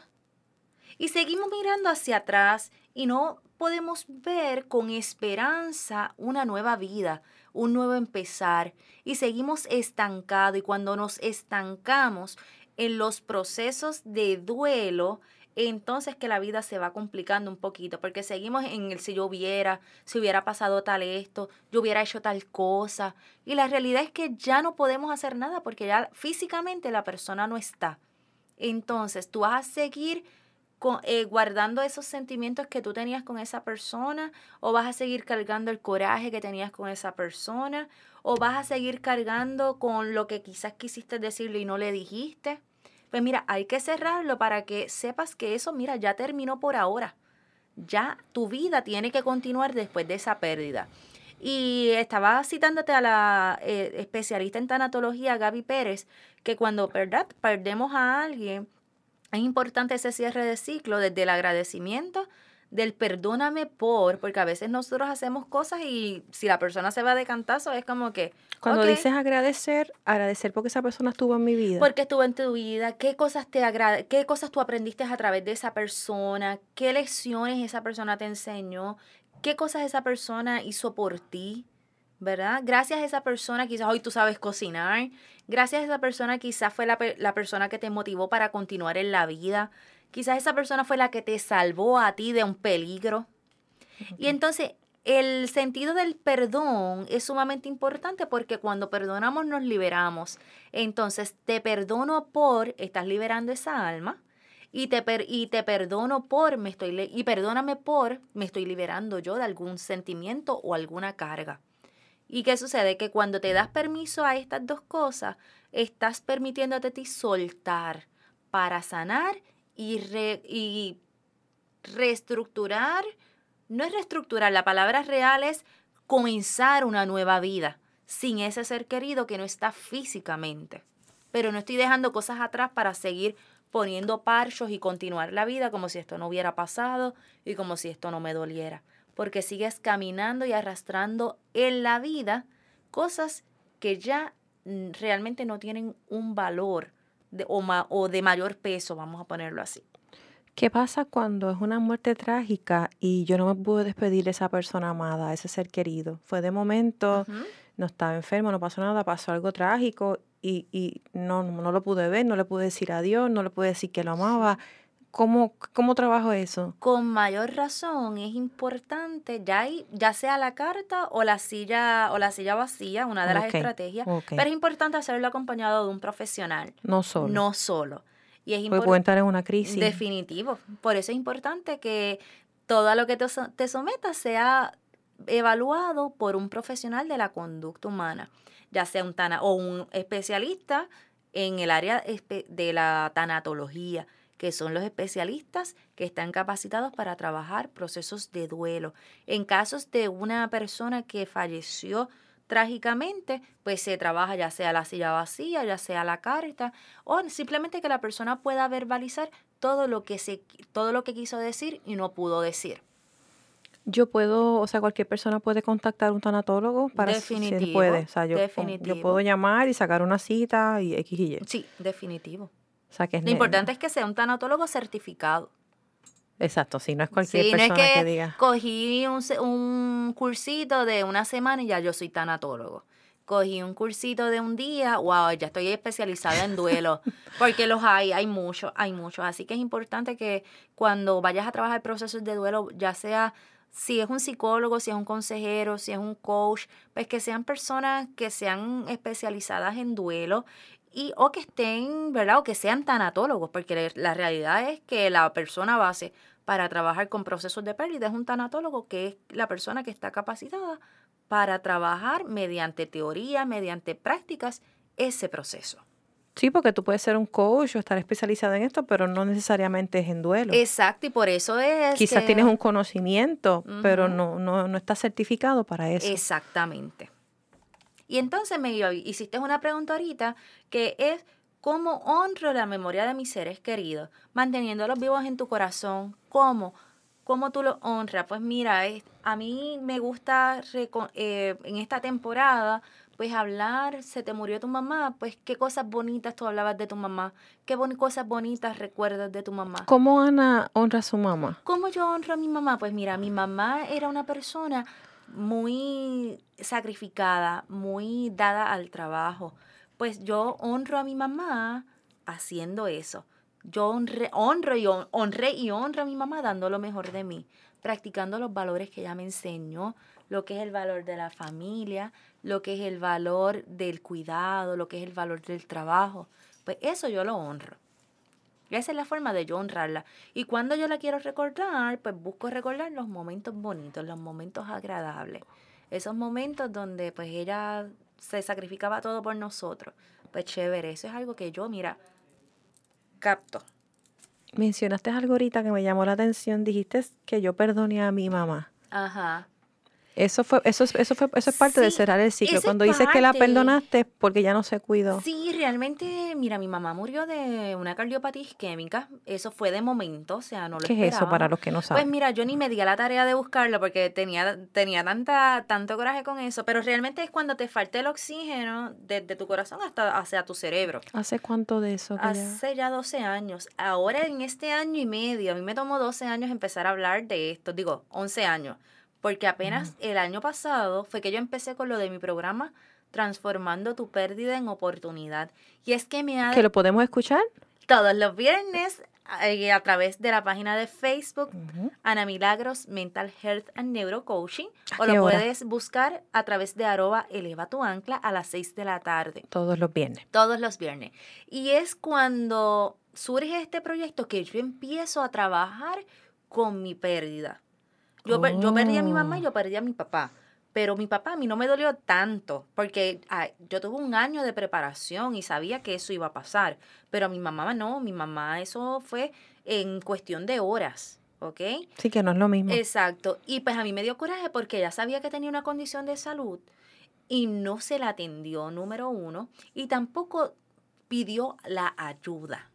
Y seguimos mirando hacia atrás y no podemos ver con esperanza una nueva vida, un nuevo empezar. Y seguimos estancados y cuando nos estancamos en los procesos de duelo, entonces que la vida se va complicando un poquito, porque seguimos en el si yo hubiera, si hubiera pasado tal esto, yo hubiera hecho tal cosa, y la realidad es que ya no podemos hacer nada porque ya físicamente la persona no está. Entonces tú vas a seguir eh, guardando esos sentimientos que tú tenías con esa persona o vas a seguir cargando el coraje que tenías con esa persona o vas a seguir cargando con lo que quizás quisiste decirle y no le dijiste. Pues mira, hay que cerrarlo para que sepas que eso, mira, ya terminó por ahora. Ya tu vida tiene que continuar después de esa pérdida. Y estaba citándote a la eh, especialista en tanatología, Gaby Pérez, que cuando ¿verdad? perdemos a alguien, es importante ese cierre de ciclo desde el agradecimiento, del perdóname por, porque a veces nosotros hacemos cosas y si la persona se va de cantazo es como que... Cuando dices agradecer, agradecer porque esa persona estuvo en mi vida. Porque estuvo en tu vida, qué cosas te agrade, qué cosas tú aprendiste a través de esa persona, qué lecciones esa persona te enseñó, qué cosas esa persona hizo por ti. ¿Verdad? Gracias a esa persona, quizás hoy tú sabes cocinar, gracias a esa persona quizás fue la, la, persona que te motivó para continuar en la vida, quizás esa persona fue la que te salvó a ti de un peligro. Y entonces el sentido del perdón es sumamente importante porque cuando perdonamos nos liberamos. Entonces te perdono por, estás liberando esa alma. Y te, y te perdono por, me estoy, y perdóname por, me estoy liberando yo de algún sentimiento o alguna carga. ¿Y qué sucede? Que cuando te das permiso a estas dos cosas, estás permitiéndote a ti soltar para sanar y, y reestructurar. No es reestructurar, la palabra real es comenzar una nueva vida sin ese ser querido que no está físicamente. Pero no estoy dejando cosas atrás para seguir poniendo parchos y continuar la vida como si esto no hubiera pasado y como si esto no me doliera porque sigues caminando y arrastrando en la vida cosas que ya mm, realmente no tienen un valor de, o, o de mayor peso, vamos a ponerlo así. ¿Qué pasa cuando es una muerte trágica y yo no me pude despedir de esa persona amada, ese ser querido? Fue de momento, no estaba enfermo, no pasó nada, pasó algo trágico y, y no, no lo pude ver, no le pude decir adiós, no le pude decir que lo amaba. ¿Cómo, ¿Cómo trabajo eso? Con mayor razón es importante, ya, ya sea la carta o la silla o la silla vacía, una de las estrategias, pero es importante hacerlo acompañado de un profesional. No solo. No solo. Y es Porque puede estar en una crisis. Definitivo. Por eso es importante que todo lo que te, te sometas sea evaluado por un profesional de la conducta humana, ya sea un tana o un especialista en el área de la tanatología que son los especialistas que están capacitados para trabajar procesos de duelo. En casos de una persona que falleció trágicamente, pues se trabaja ya sea la silla vacía, ya sea la carta, o simplemente que la persona pueda verbalizar todo lo que se, todo lo que quiso decir y no pudo decir. Yo puedo, o sea, cualquier persona puede contactar a un tanatólogo para definitivo, si puede. O sea, yo, yo puedo llamar y sacar una cita y X y Y. Sí, definitivo. Lo importante es que sea un tanatólogo certificado. Exacto, si no es cualquier persona no es que, diga. Cogí un, un cursito de una semana y ya yo soy tanatólogo. Cogí un cursito de un día, wow, ya estoy especializada en duelo, porque los hay, hay muchos, hay muchos. Así que es importante que cuando vayas a trabajar procesos de duelo, ya sea si es un psicólogo, si es un consejero, si es un coach, pues que sean personas que sean especializadas en duelo y o que estén, ¿verdad? O que sean tanatólogos, porque la realidad es que la persona base para trabajar con procesos de pérdida es un tanatólogo, que es la persona que está capacitada para trabajar mediante teoría, mediante prácticas, ese proceso. Sí, porque tú puedes ser un coach o estar especializado en esto, pero no necesariamente es en duelo. Exacto, y por eso es. Quizás tienes un conocimiento, pero no, no, no estás certificado para eso. Exactamente. Y entonces me hiciste una pregunta ahorita que es cómo honro la memoria de mis seres queridos, manteniéndolos vivos en tu corazón. ¿Cómo? ¿Cómo tú los honras? Pues mira, a mí me gusta eh, en esta temporada pues hablar, se te murió tu mamá, pues qué cosas bonitas tú hablabas de tu mamá, qué cosas bonitas recuerdas de tu mamá. ¿Cómo Ana honra a su mamá? ¿Cómo yo honro a mi mamá? Pues mira, mi mamá era una persona muy sacrificada, muy dada al trabajo. Pues yo honro a mi mamá haciendo eso. Yo honro y honré y honro a mi mamá dando lo mejor de mí, practicando los valores que ella me enseñó, lo que es el valor de la familia, lo que es el valor del cuidado, lo que es el valor del trabajo. Pues eso yo lo honro. Esa es la forma de yo honrarla. Y cuando yo la quiero recordar, pues busco recordar los momentos bonitos, los momentos agradables. Esos momentos donde pues ella se sacrificaba todo por nosotros. Pues chévere, eso es algo que yo, mira, capto. Mencionaste algo ahorita que me llamó la atención. Dijiste que yo perdoné a mi mamá. Ajá. Eso fue, eso, eso fue, eso es parte de cerrar el ciclo. Cuando dices que la perdonaste porque ya no se cuidó. Sí, realmente, mira, mi mamá murió de una cardiopatía isquémica. Eso fue de momento, o sea, no lo ¿Qué es eso para los que no saben? Pues mira, yo ni me di a la tarea de buscarlo porque tenía, tenía tanta, tanto coraje con eso. Pero realmente es cuando te falta el oxígeno desde tu corazón hasta hacia tu cerebro. ¿Hace cuánto de eso? Hace ya 12 años. Ahora en este año y medio, a mí me tomó 12 años empezar a hablar de esto. Digo, 11 años porque apenas el año pasado fue que yo empecé con lo de mi programa Transformando tu pérdida en oportunidad. Y es que me ha... ¿Que lo podemos escuchar? Todos los viernes eh, a través de la página de Facebook, Ana Milagros Mental Health and Neurocoaching, o lo puedes buscar a través de arroba eleva tu ancla a las 6 de la tarde. Todos los viernes. Todos los viernes. Y es cuando surge este proyecto que yo empiezo a trabajar con mi pérdida. Yo, yo perdí a mi mamá y yo perdí a mi papá. Pero mi papá a mí no me dolió tanto, porque yo tuve un año de preparación y sabía que eso iba a pasar. Pero a mi mamá no, mi mamá eso fue en cuestión de horas. ¿ok? Sí, que no es lo mismo. Exacto. Y pues a mí me dio coraje porque ella sabía que tenía una condición de salud y no se la atendió, número uno, y tampoco pidió la ayuda.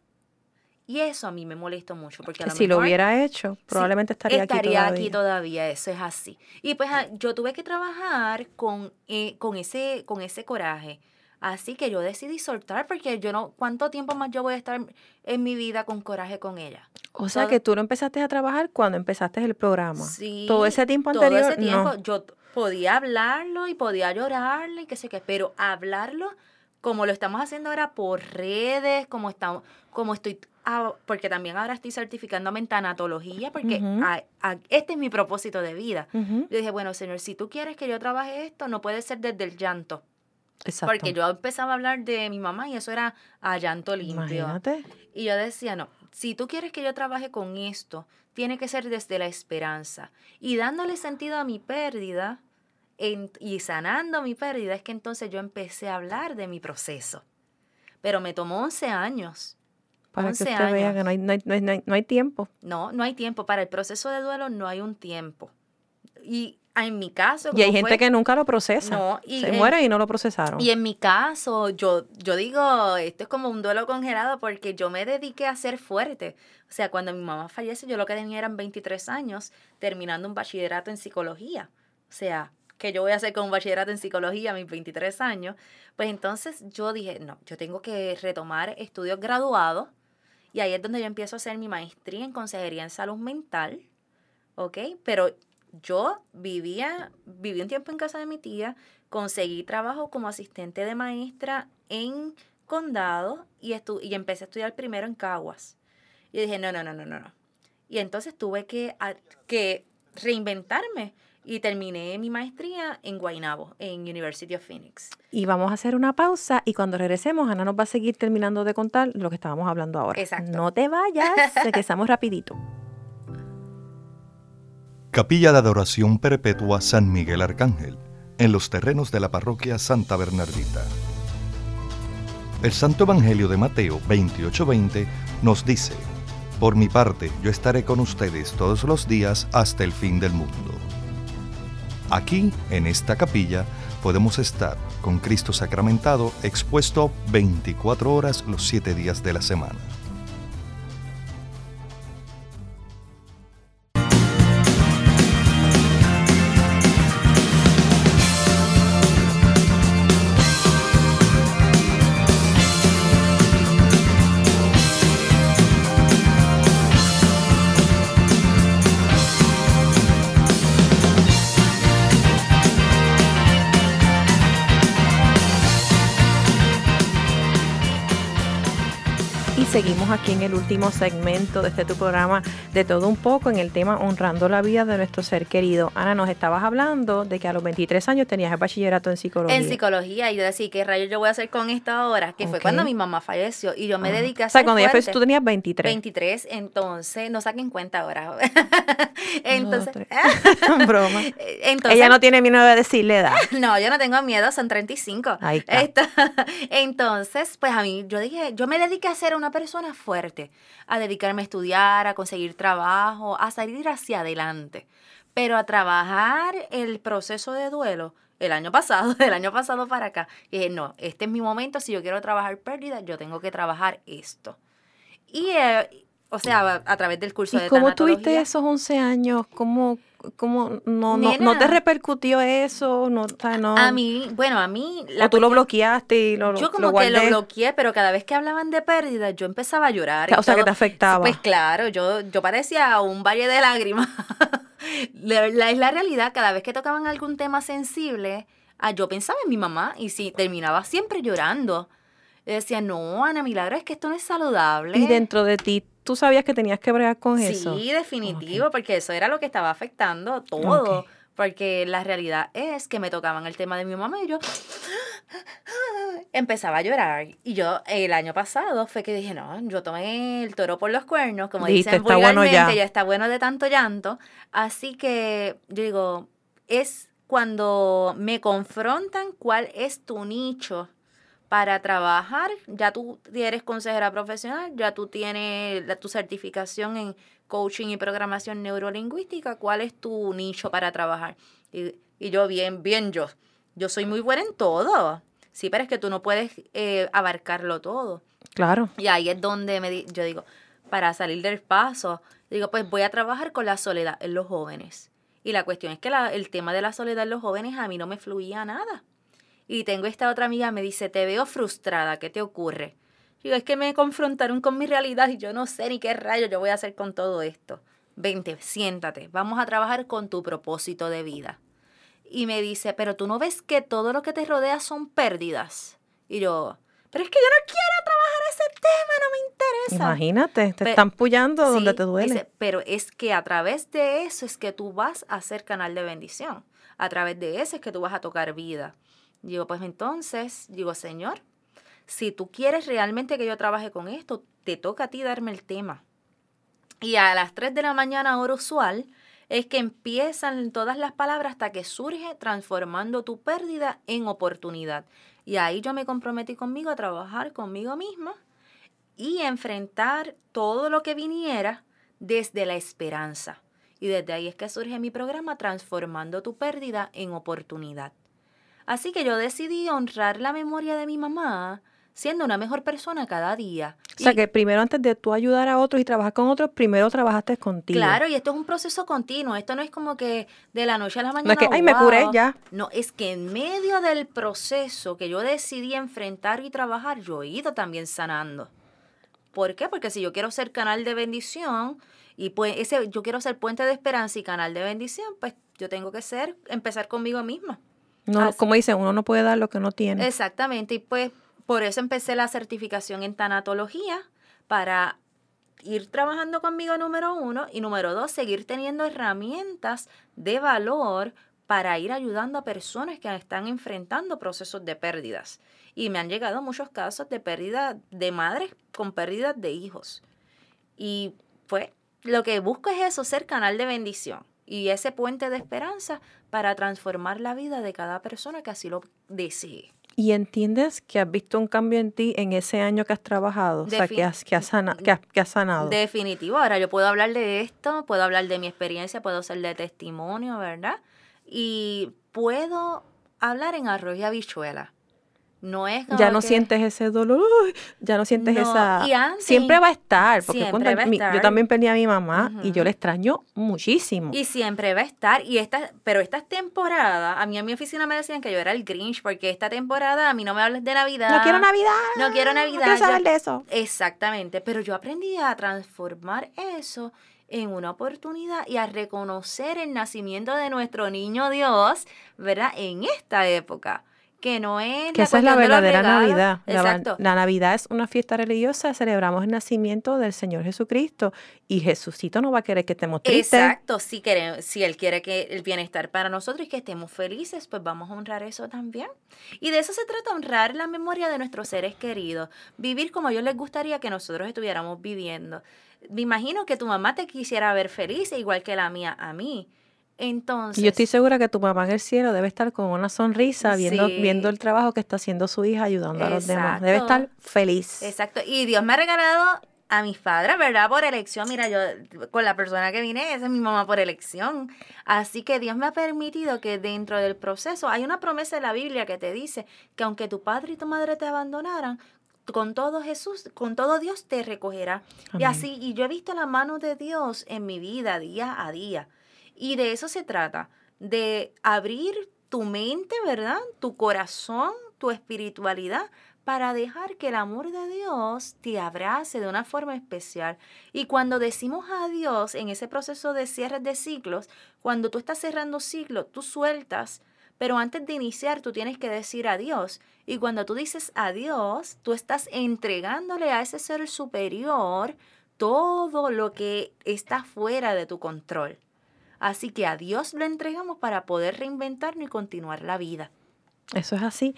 Y eso a mí me molesta mucho. Porque si lo hubiera hecho, probablemente estaría, aquí todavía. aquí todavía. Eso es así. Y pues ah, yo tuve que trabajar con, eh, con, ese, con ese coraje. Así que yo decidí soltar porque yo no, ¿cuánto tiempo más yo voy a estar en mi vida con coraje con ella? O sea que tú no empezaste a trabajar cuando empezaste el programa. Sí. Todo ese tiempo anterior. Todo ese tiempo yo podía hablarlo y podía llorarle y qué sé qué, pero hablarlo como lo estamos haciendo ahora por redes, como estamos, como estoy Ah, porque también ahora estoy certificándome en tanatología, porque este es mi propósito de vida. Yo dije, bueno, Señor, si tú quieres que yo trabaje esto, no puede ser desde el llanto. Exacto. Porque yo empezaba a hablar de mi mamá y eso era a llanto limpio. Y yo decía, no, si tú quieres que yo trabaje con esto, tiene que ser desde la esperanza. Y dándole sentido a mi pérdida y sanando mi pérdida, es que entonces yo empecé a hablar de mi proceso. Pero me tomó 11 años para que usted vea que no hay, no, hay, no, hay, tiempo. No, no hay tiempo. Para el proceso de duelo no hay un tiempo. Y en mi caso... Y hay gente que nunca lo procesa. No, y Se muere y no lo procesaron. Y en mi caso, yo, yo digo, esto es como un duelo congelado porque yo me dediqué a ser fuerte. O sea, cuando mi mamá fallece, yo lo que tenía eran 23 años terminando un bachillerato en psicología. O sea, que yo voy a hacer con un bachillerato en psicología a mis 23 años. Pues entonces yo dije, no, yo tengo que retomar estudios graduados y ahí es donde yo empiezo a hacer mi maestría en consejería en salud mental, ¿ok? Pero yo vivía, viví un tiempo en casa de mi tía, conseguí trabajo como asistente de maestra en condado y, y empecé a estudiar primero en Caguas. Y dije, no, no, no, no, no, no. Y entonces tuve que, que reinventarme y terminé mi maestría en Guaynabo, en University of Phoenix. Y vamos a hacer una pausa y cuando regresemos Ana nos va a seguir terminando de contar lo que estábamos hablando ahora. Exacto. No te vayas, regresamos rapidito. Capilla de Adoración Perpetua San Miguel Arcángel, en los terrenos de la parroquia Santa Bernardita. El Santo Evangelio de Mateo 28:20 nos dice, Por mi parte, yo estaré con ustedes todos los días hasta el fin del mundo. Aquí, en esta capilla, podemos estar con Cristo sacramentado expuesto 24 horas los 7 días de la semana. Último segmento de este tu programa de todo un poco en el tema honrando la vida de nuestro ser querido. Ana, nos estabas hablando de que a los 23 años tenías el bachillerato en psicología. En psicología, y yo decía, ¿qué rayos yo voy a hacer con esto ahora? Que fue cuando mi mamá falleció y yo me dediqué a O sea, cuando ya fue, tú tenías 23. 23, entonces, no saquen cuenta ahora. entonces, broma. Entonces, Ella no tiene miedo de decirle edad. no, yo no tengo miedo, son 35. Ahí está. entonces, pues a mí, yo dije, yo me dediqué a ser una persona fuerte, a dedicarme a estudiar, a conseguir trabajo, a salir hacia adelante. Pero a trabajar el proceso de duelo, el año pasado, del año pasado para acá, dije, no, este es mi momento, si yo quiero trabajar pérdida, yo tengo que trabajar esto. Y, eh, o sea, a, través del curso ¿Y de ¿Cómo tuviste esos 11 años? ¿Cómo, ¿Cómo no, no, no, te repercutió eso? No, no, a mí, bueno, a mí... La o tú lo bloqueaste y lo Yo como que lo bloqueé, pero cada vez que hablaban de pérdida, yo empezaba a llorar. O sea, que te afectaba. Pues claro, yo, yo parecía un valle de lágrimas. la, es la realidad, cada vez que tocaban algún tema sensible, ah, yo pensaba en mi mamá y sí, terminaba siempre llorando. Decía, no, Ana Milagro, es que esto no es saludable. Y dentro de ti tú sabías que tenías que bregar con eso. Sí, definitivo, porque eso era lo que estaba afectando todo. Porque la realidad es que me tocaban el tema de mi mamá y yo empezaba a llorar. Y yo el año pasado fue que dije, no, yo tomé el toro por los cuernos, como dicen está bueno ya. ya está bueno de tanto llanto. Así que yo digo, es cuando me confrontan cuál es tu nicho para trabajar, ya tú eres consejera profesional, ya tú tienes tu certificación en coaching y programación neurolingüística, ¿cuál es tu nicho para trabajar? Y, yo bien, bien yo, yo soy muy buena en todo, sí, pero es que tú no puedes eh, abarcarlo todo. Claro. Y ahí es donde me yo digo, para salir del paso, digo, pues voy a trabajar con la soledad en los jóvenes. Y la cuestión es que el tema de la soledad en los jóvenes a mí no me fluía nada. Y tengo esta otra amiga, me dice, te veo frustrada, ¿qué te ocurre? Digo, es que me confrontaron con mi realidad y yo no sé ni qué rayo yo voy a hacer con todo esto. Vente, siéntate, vamos a trabajar con tu propósito de vida. Y me dice, pero tú no ves que todo lo que te rodea son pérdidas. Y yo, pero es que yo no quiero trabajar ese tema, no me interesa. Imagínate, te están puyando donde te duele. Dice, pero es que a través de eso es que tú vas a ser canal de bendición. A través de eso es que tú vas a tocar vida. Digo, pues entonces, digo, Señor, si tú quieres realmente que yo trabaje con esto, te toca a ti darme el tema. Y a las 3 de la mañana, hora usual, es que empiezan todas las palabras hasta que surge transformando tu pérdida en oportunidad. Y ahí yo me comprometí conmigo a trabajar conmigo misma y enfrentar todo lo que viniera desde la esperanza. Y desde ahí es que surge mi programa Transformando tu pérdida en oportunidad. Así que yo decidí honrar la memoria de mi mamá siendo una mejor persona cada día. O sea, que primero antes de tú ayudar a otros y trabajar con otros, primero trabajaste contigo. Claro, y esto es un proceso continuo. Esto no es como que de la noche a la mañana. No es que, ay, me curé ya. No, es que en medio del proceso que yo decidí enfrentar y trabajar, yo he ido también sanando. ¿Por qué? Porque si yo quiero ser canal de bendición y pues ese, yo quiero ser puente de esperanza y canal de bendición, pues yo tengo que ser, empezar conmigo misma. No, como dicen, uno no puede dar lo que no tiene. Exactamente, y pues por eso empecé la certificación en tanatología para ir trabajando conmigo número uno y número dos, seguir teniendo herramientas de valor para ir ayudando a personas que están enfrentando procesos de pérdidas. Y me han llegado muchos casos de pérdida de madres con pérdidas de hijos. Y pues lo que busco es eso, ser canal de bendición y ese puente de esperanza para transformar la vida de cada persona que así lo desee. ¿Y entiendes que has visto un cambio en ti en ese año que has trabajado? o sea, que has, que, has que, has, sanado. Definitivo. Ahora yo puedo hablar de esto, puedo hablar de mi experiencia, puedo ser de testimonio, ¿verdad? Y puedo hablar en arroz y habichuela. No es ya no sientes ese dolor, ya no sientes esa... siempre va a estar, porque cuando yo también perdí a mi mamá y yo le extraño muchísimo. Y siempre va a estar, y esta, pero esta temporada, a mí en mi oficina me decían que yo era el Grinch, porque esta temporada a mí no me hables de Navidad. No quiero Navidad. No quiero Navidad. No quiero saber de eso. Exactamente, pero yo aprendí a transformar eso en una oportunidad y a reconocer el nacimiento de nuestro niño Dios, ¿verdad? En esta época que no es que esa es la verdadera Navidad. Exacto. La, Navidad es una fiesta religiosa, celebramos el nacimiento del Señor Jesucristo y Jesucito no va a querer que estemos tristes. Exacto, si, queremos, si Él quiere que el bienestar para nosotros y que estemos felices, pues vamos a honrar eso también. Y de eso se trata, honrar la memoria de nuestros seres queridos, vivir como a ellos les gustaría que nosotros estuviéramos viviendo. Me imagino que tu mamá te quisiera ver feliz, igual que la mía a mí. Entonces. yo estoy segura que tu mamá en el cielo debe estar con una sonrisa viendo, viendo el trabajo que está haciendo su hija ayudando a los demás. Debe estar feliz. Exacto. Y Dios me ha regalado a mis padres, ¿verdad? Por elección. Mira, yo con la persona que vine, esa es mi mamá por elección. Así que Dios me ha permitido que dentro del proceso hay una promesa en la Biblia que te dice que aunque tu padre y tu madre te abandonaran, con todo Jesús, con todo Dios te recogerá. Y así, y yo he visto la mano de Dios en mi vida día a día. Y de eso se trata, de abrir tu mente, ¿verdad? Tu corazón, tu espiritualidad, para dejar que el amor de Dios te abrace de una forma especial. Y cuando decimos a Dios en ese proceso de cierre de ciclos, cuando tú estás cerrando ciclos, tú sueltas, pero antes de iniciar tú tienes que decir adiós. Y cuando tú dices adiós, tú estás entregándole a ese ser superior todo lo que está fuera de tu control. Así que a Dios lo entregamos para poder reinventarnos y continuar la vida. Eso es así.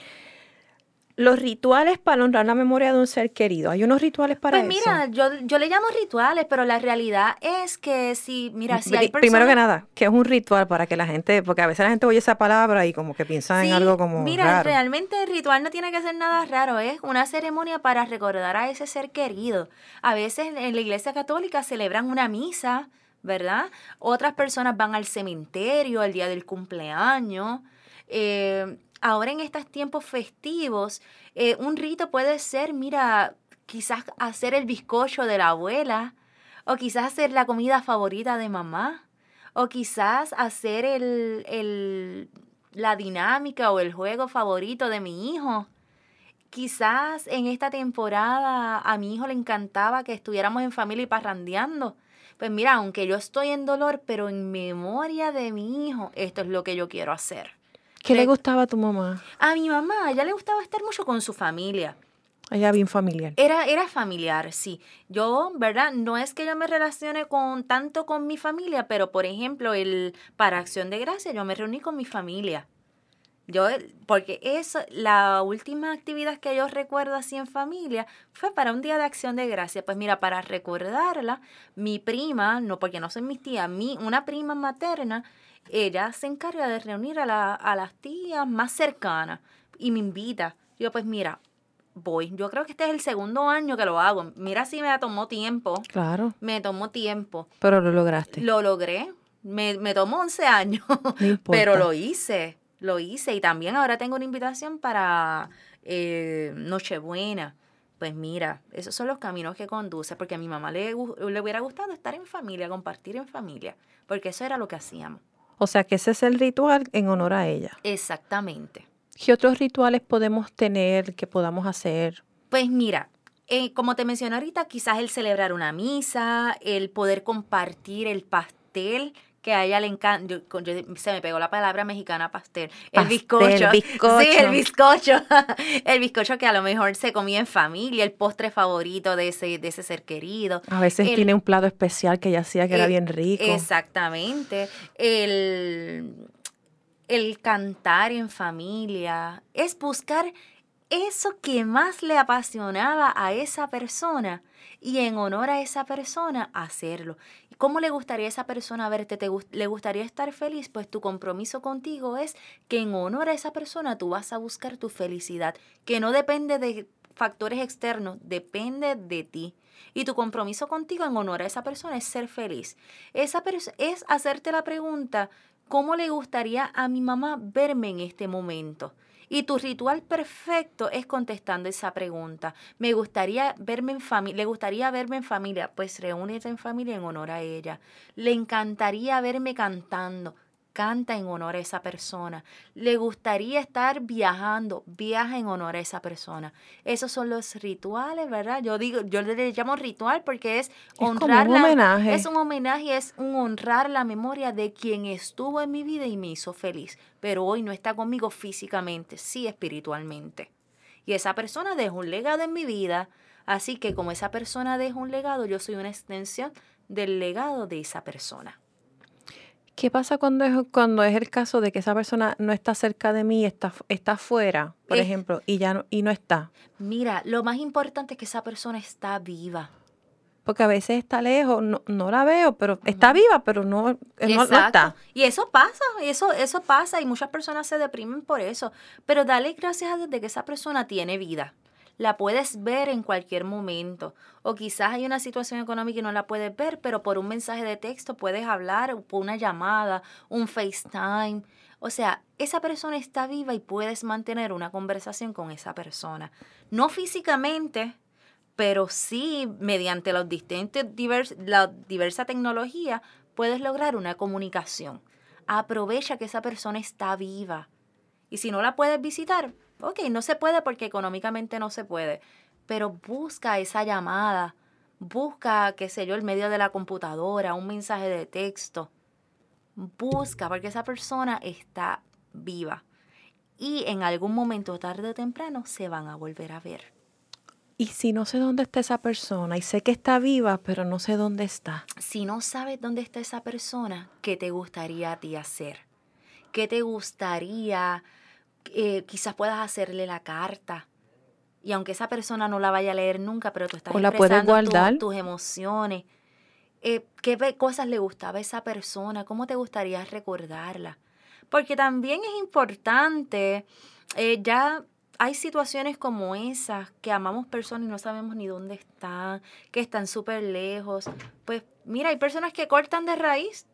Los rituales para honrar la memoria de un ser querido. ¿Hay unos rituales para eso? Pues mira, yo, yo le llamo rituales, pero la realidad es que si, mira, si hay personas... Primero que nada, ¿qué es un ritual para que la gente, porque a veces la gente oye esa palabra y como que piensa en algo como Mira, realmente el ritual no tiene que ser nada raro, es una ceremonia para recordar a ese ser querido. A veces en la iglesia católica celebran una misa, ¿verdad? Otras personas van al cementerio el día del cumpleaños. Eh, ahora en estos tiempos festivos, eh, un rito puede ser, mira, quizás hacer el bizcocho de la abuela, o quizás hacer la comida favorita de mamá, o quizás hacer el, la dinámica o el juego favorito de mi hijo. Quizás en esta temporada a mi hijo le encantaba que estuviéramos en familia y parrandeando. Pues mira, aunque yo estoy en dolor, pero en memoria de mi hijo, esto es lo que yo quiero hacer. ¿Qué le gustaba a tu mamá? A mi mamá, a ella le gustaba estar mucho con su familia. Ella bien familiar. Era, era familiar, sí. Yo, ¿verdad? No es que yo me relacione con tanto con mi familia, pero por ejemplo, el para Acción de Gracia, yo me reuní con mi familia. Yo, porque eso, la última actividad que yo recuerdo así en familia fue para un día de acción de gracia. Pues mira, para recordarla, mi prima, no porque no soy mi tía, mi, una prima materna, ella se encarga de reunir a, la, a las tías más cercanas y me invita. Yo pues mira, voy. Yo creo que este es el segundo año que lo hago. Mira si me tomó tiempo. Claro. Me tomó tiempo. Pero lo lograste. Lo logré. Me, me tomó 11 años. pero lo hice lo hice y también ahora tengo una invitación para eh, Nochebuena. Pues mira, esos son los caminos que conduce, porque a mi mamá le, le hubiera gustado estar en familia, compartir en familia, porque eso era lo que hacíamos. O sea que ese es el ritual en honor a ella. Exactamente. ¿Qué otros rituales podemos tener que podamos hacer? Pues mira, eh, como te mencioné ahorita, quizás el celebrar una misa, el poder compartir el pastel que a ella le encanta, se me pegó la palabra mexicana pastel, el bizcocho. bizcocho. Sí, el bizcocho. el bizcocho que a lo mejor se comía en familia, el postre favorito de ese, de ese ser querido. A veces tiene un plato especial que ella hacía que era bien rico. Exactamente. El, el cantar en familia, es buscar eso que más le apasionaba a esa persona y en honor a esa persona hacerlo. ¿Cómo le gustaría a esa persona verte? ¿Te ¿Le gustaría estar feliz? Pues tu compromiso contigo es que en honor a esa persona tú vas a buscar tu felicidad, que no depende de factores externos, depende de ti. Y tu compromiso contigo en honor a esa persona es ser feliz. Esa es hacerte la pregunta, ¿cómo le gustaría a mi mamá verme en este momento? Y tu ritual perfecto es contestando esa pregunta. Me gustaría verme en familia, le gustaría verme en familia, pues reúnete en familia en honor a ella. Le encantaría verme cantando, canta en honor a esa persona. Le gustaría estar viajando, viaja en honor a esa persona. Esos son los rituales, ¿verdad? Yo digo, yo le llamo ritual porque es honrar un homenaje. es un homenaje, es un honrar la memoria de quien estuvo en mi vida y me hizo feliz, pero hoy no está conmigo físicamente, sí espiritualmente. Y esa persona dejó un legado en mi vida, así que como esa persona dejó un legado, yo soy una extensión del legado de esa persona. ¿Qué pasa cuando es, cuando es el caso de que esa persona no está cerca de mí, está, está afuera, por ejemplo, y ya no, y no está? Mira, lo más importante es que esa persona está viva. Porque a veces está lejos, no, la veo, pero está viva, pero no, eh, no, está. Y eso pasa, eso, eso pasa, y muchas personas se deprimen por eso. Pero dale gracias a Dios de que esa persona tiene vida la puedes ver en cualquier momento. O quizás hay una situación económica y no la puedes ver, pero por un mensaje de texto puedes hablar, por una llamada, un FaceTime. O sea, esa persona está viva y puedes mantener una conversación con esa persona. No físicamente, pero sí mediante los distintos la diversa tecnología puedes lograr una comunicación. Aprovecha que esa persona está viva. Y si no la puedes visitar, ok, no se puede porque económicamente no se puede, pero busca esa llamada, busca, qué sé yo, el medio de la computadora, un mensaje de texto. Busca, porque esa persona está viva. Y en algún momento, tarde o temprano, se van a volver a ver. Y si no sé dónde está esa persona y sé que está viva, pero no sé dónde está. Si no sabes dónde está esa persona, ¿qué te gustaría a ti hacer? ¿Qué te gustaría eh, quizás puedas hacerle la carta. Y aunque esa persona no la vaya a leer nunca, pero tú estás expresando tus emociones. Eh, ¿Qué cosas le gustaba a esa persona? ¿Cómo te gustaría recordarla? Porque también es importante, eh, ya hay situaciones como esas, que amamos personas y no sabemos ni dónde están, que están súper lejos. Pues mira, hay personas que cortan de raíz.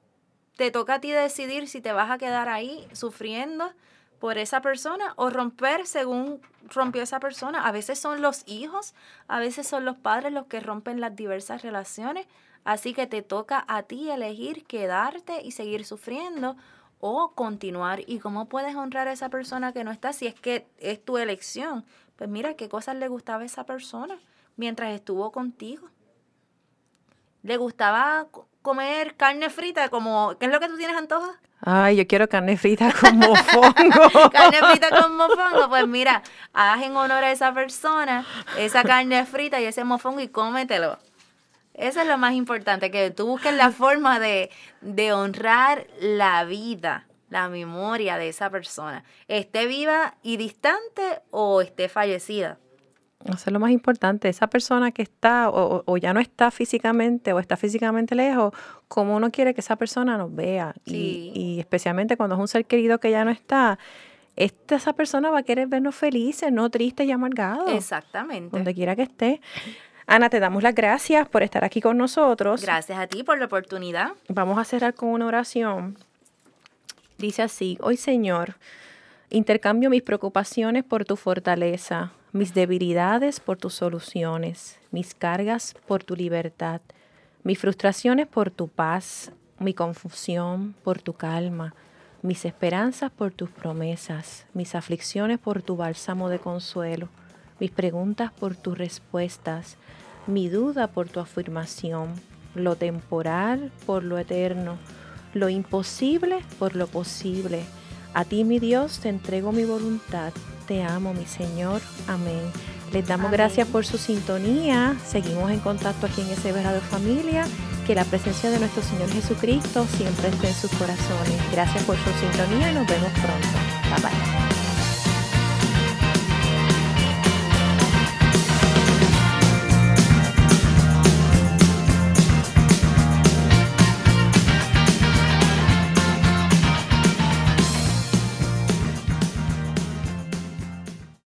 Te toca a ti decidir si te vas a quedar ahí sufriendo por esa persona o romper según rompió esa persona. A veces son los hijos, a veces son los padres los que rompen las diversas relaciones. Así que te toca a ti elegir quedarte y seguir sufriendo o continuar. ¿Y cómo puedes honrar a esa persona que no está si es que es tu elección? Pues mira qué cosas le gustaba a esa persona mientras estuvo contigo. Le gustaba comer carne frita, como, ¿qué es lo que tú tienes antoja? Ay, yo quiero carne frita con mofongo. carne frita con mofongo, pues mira, haz en honor a esa persona esa carne frita y ese mofongo y cómetelo. Eso es lo más importante, que tú busques la forma de, de honrar la vida, la memoria de esa persona, esté viva y distante o esté fallecida. Eso es lo más importante. Esa persona que está o, ya no está físicamente o está físicamente lejos, como uno quiere que esa persona nos vea. Y, especialmente cuando es un ser querido que ya no está, esta, esa persona va a querer vernos felices, no tristes y amargados. Exactamente. Donde quiera que esté. Ana, te damos las gracias por estar aquí con nosotros. Gracias a ti por la oportunidad. Vamos a cerrar con una oración. Dice así, hoy Señor, intercambio mis preocupaciones por tu fortaleza mis debilidades por tus soluciones, mis cargas por tu libertad, mis frustraciones por tu paz, mi confusión por tu calma, mis esperanzas por tus promesas, mis aflicciones por tu bálsamo de consuelo, mis preguntas por tus respuestas, mi duda por tu afirmación, lo temporal por lo eterno, lo imposible por lo posible. A ti, mi Dios, te entrego mi voluntad. Te amo, mi Señor. Amén. Les damos gracias por su sintonía. Seguimos en contacto aquí en ese de Familia. Que la presencia de nuestro Señor Jesucristo siempre esté en sus corazones. Gracias por su sintonía y nos vemos pronto. Bye bye.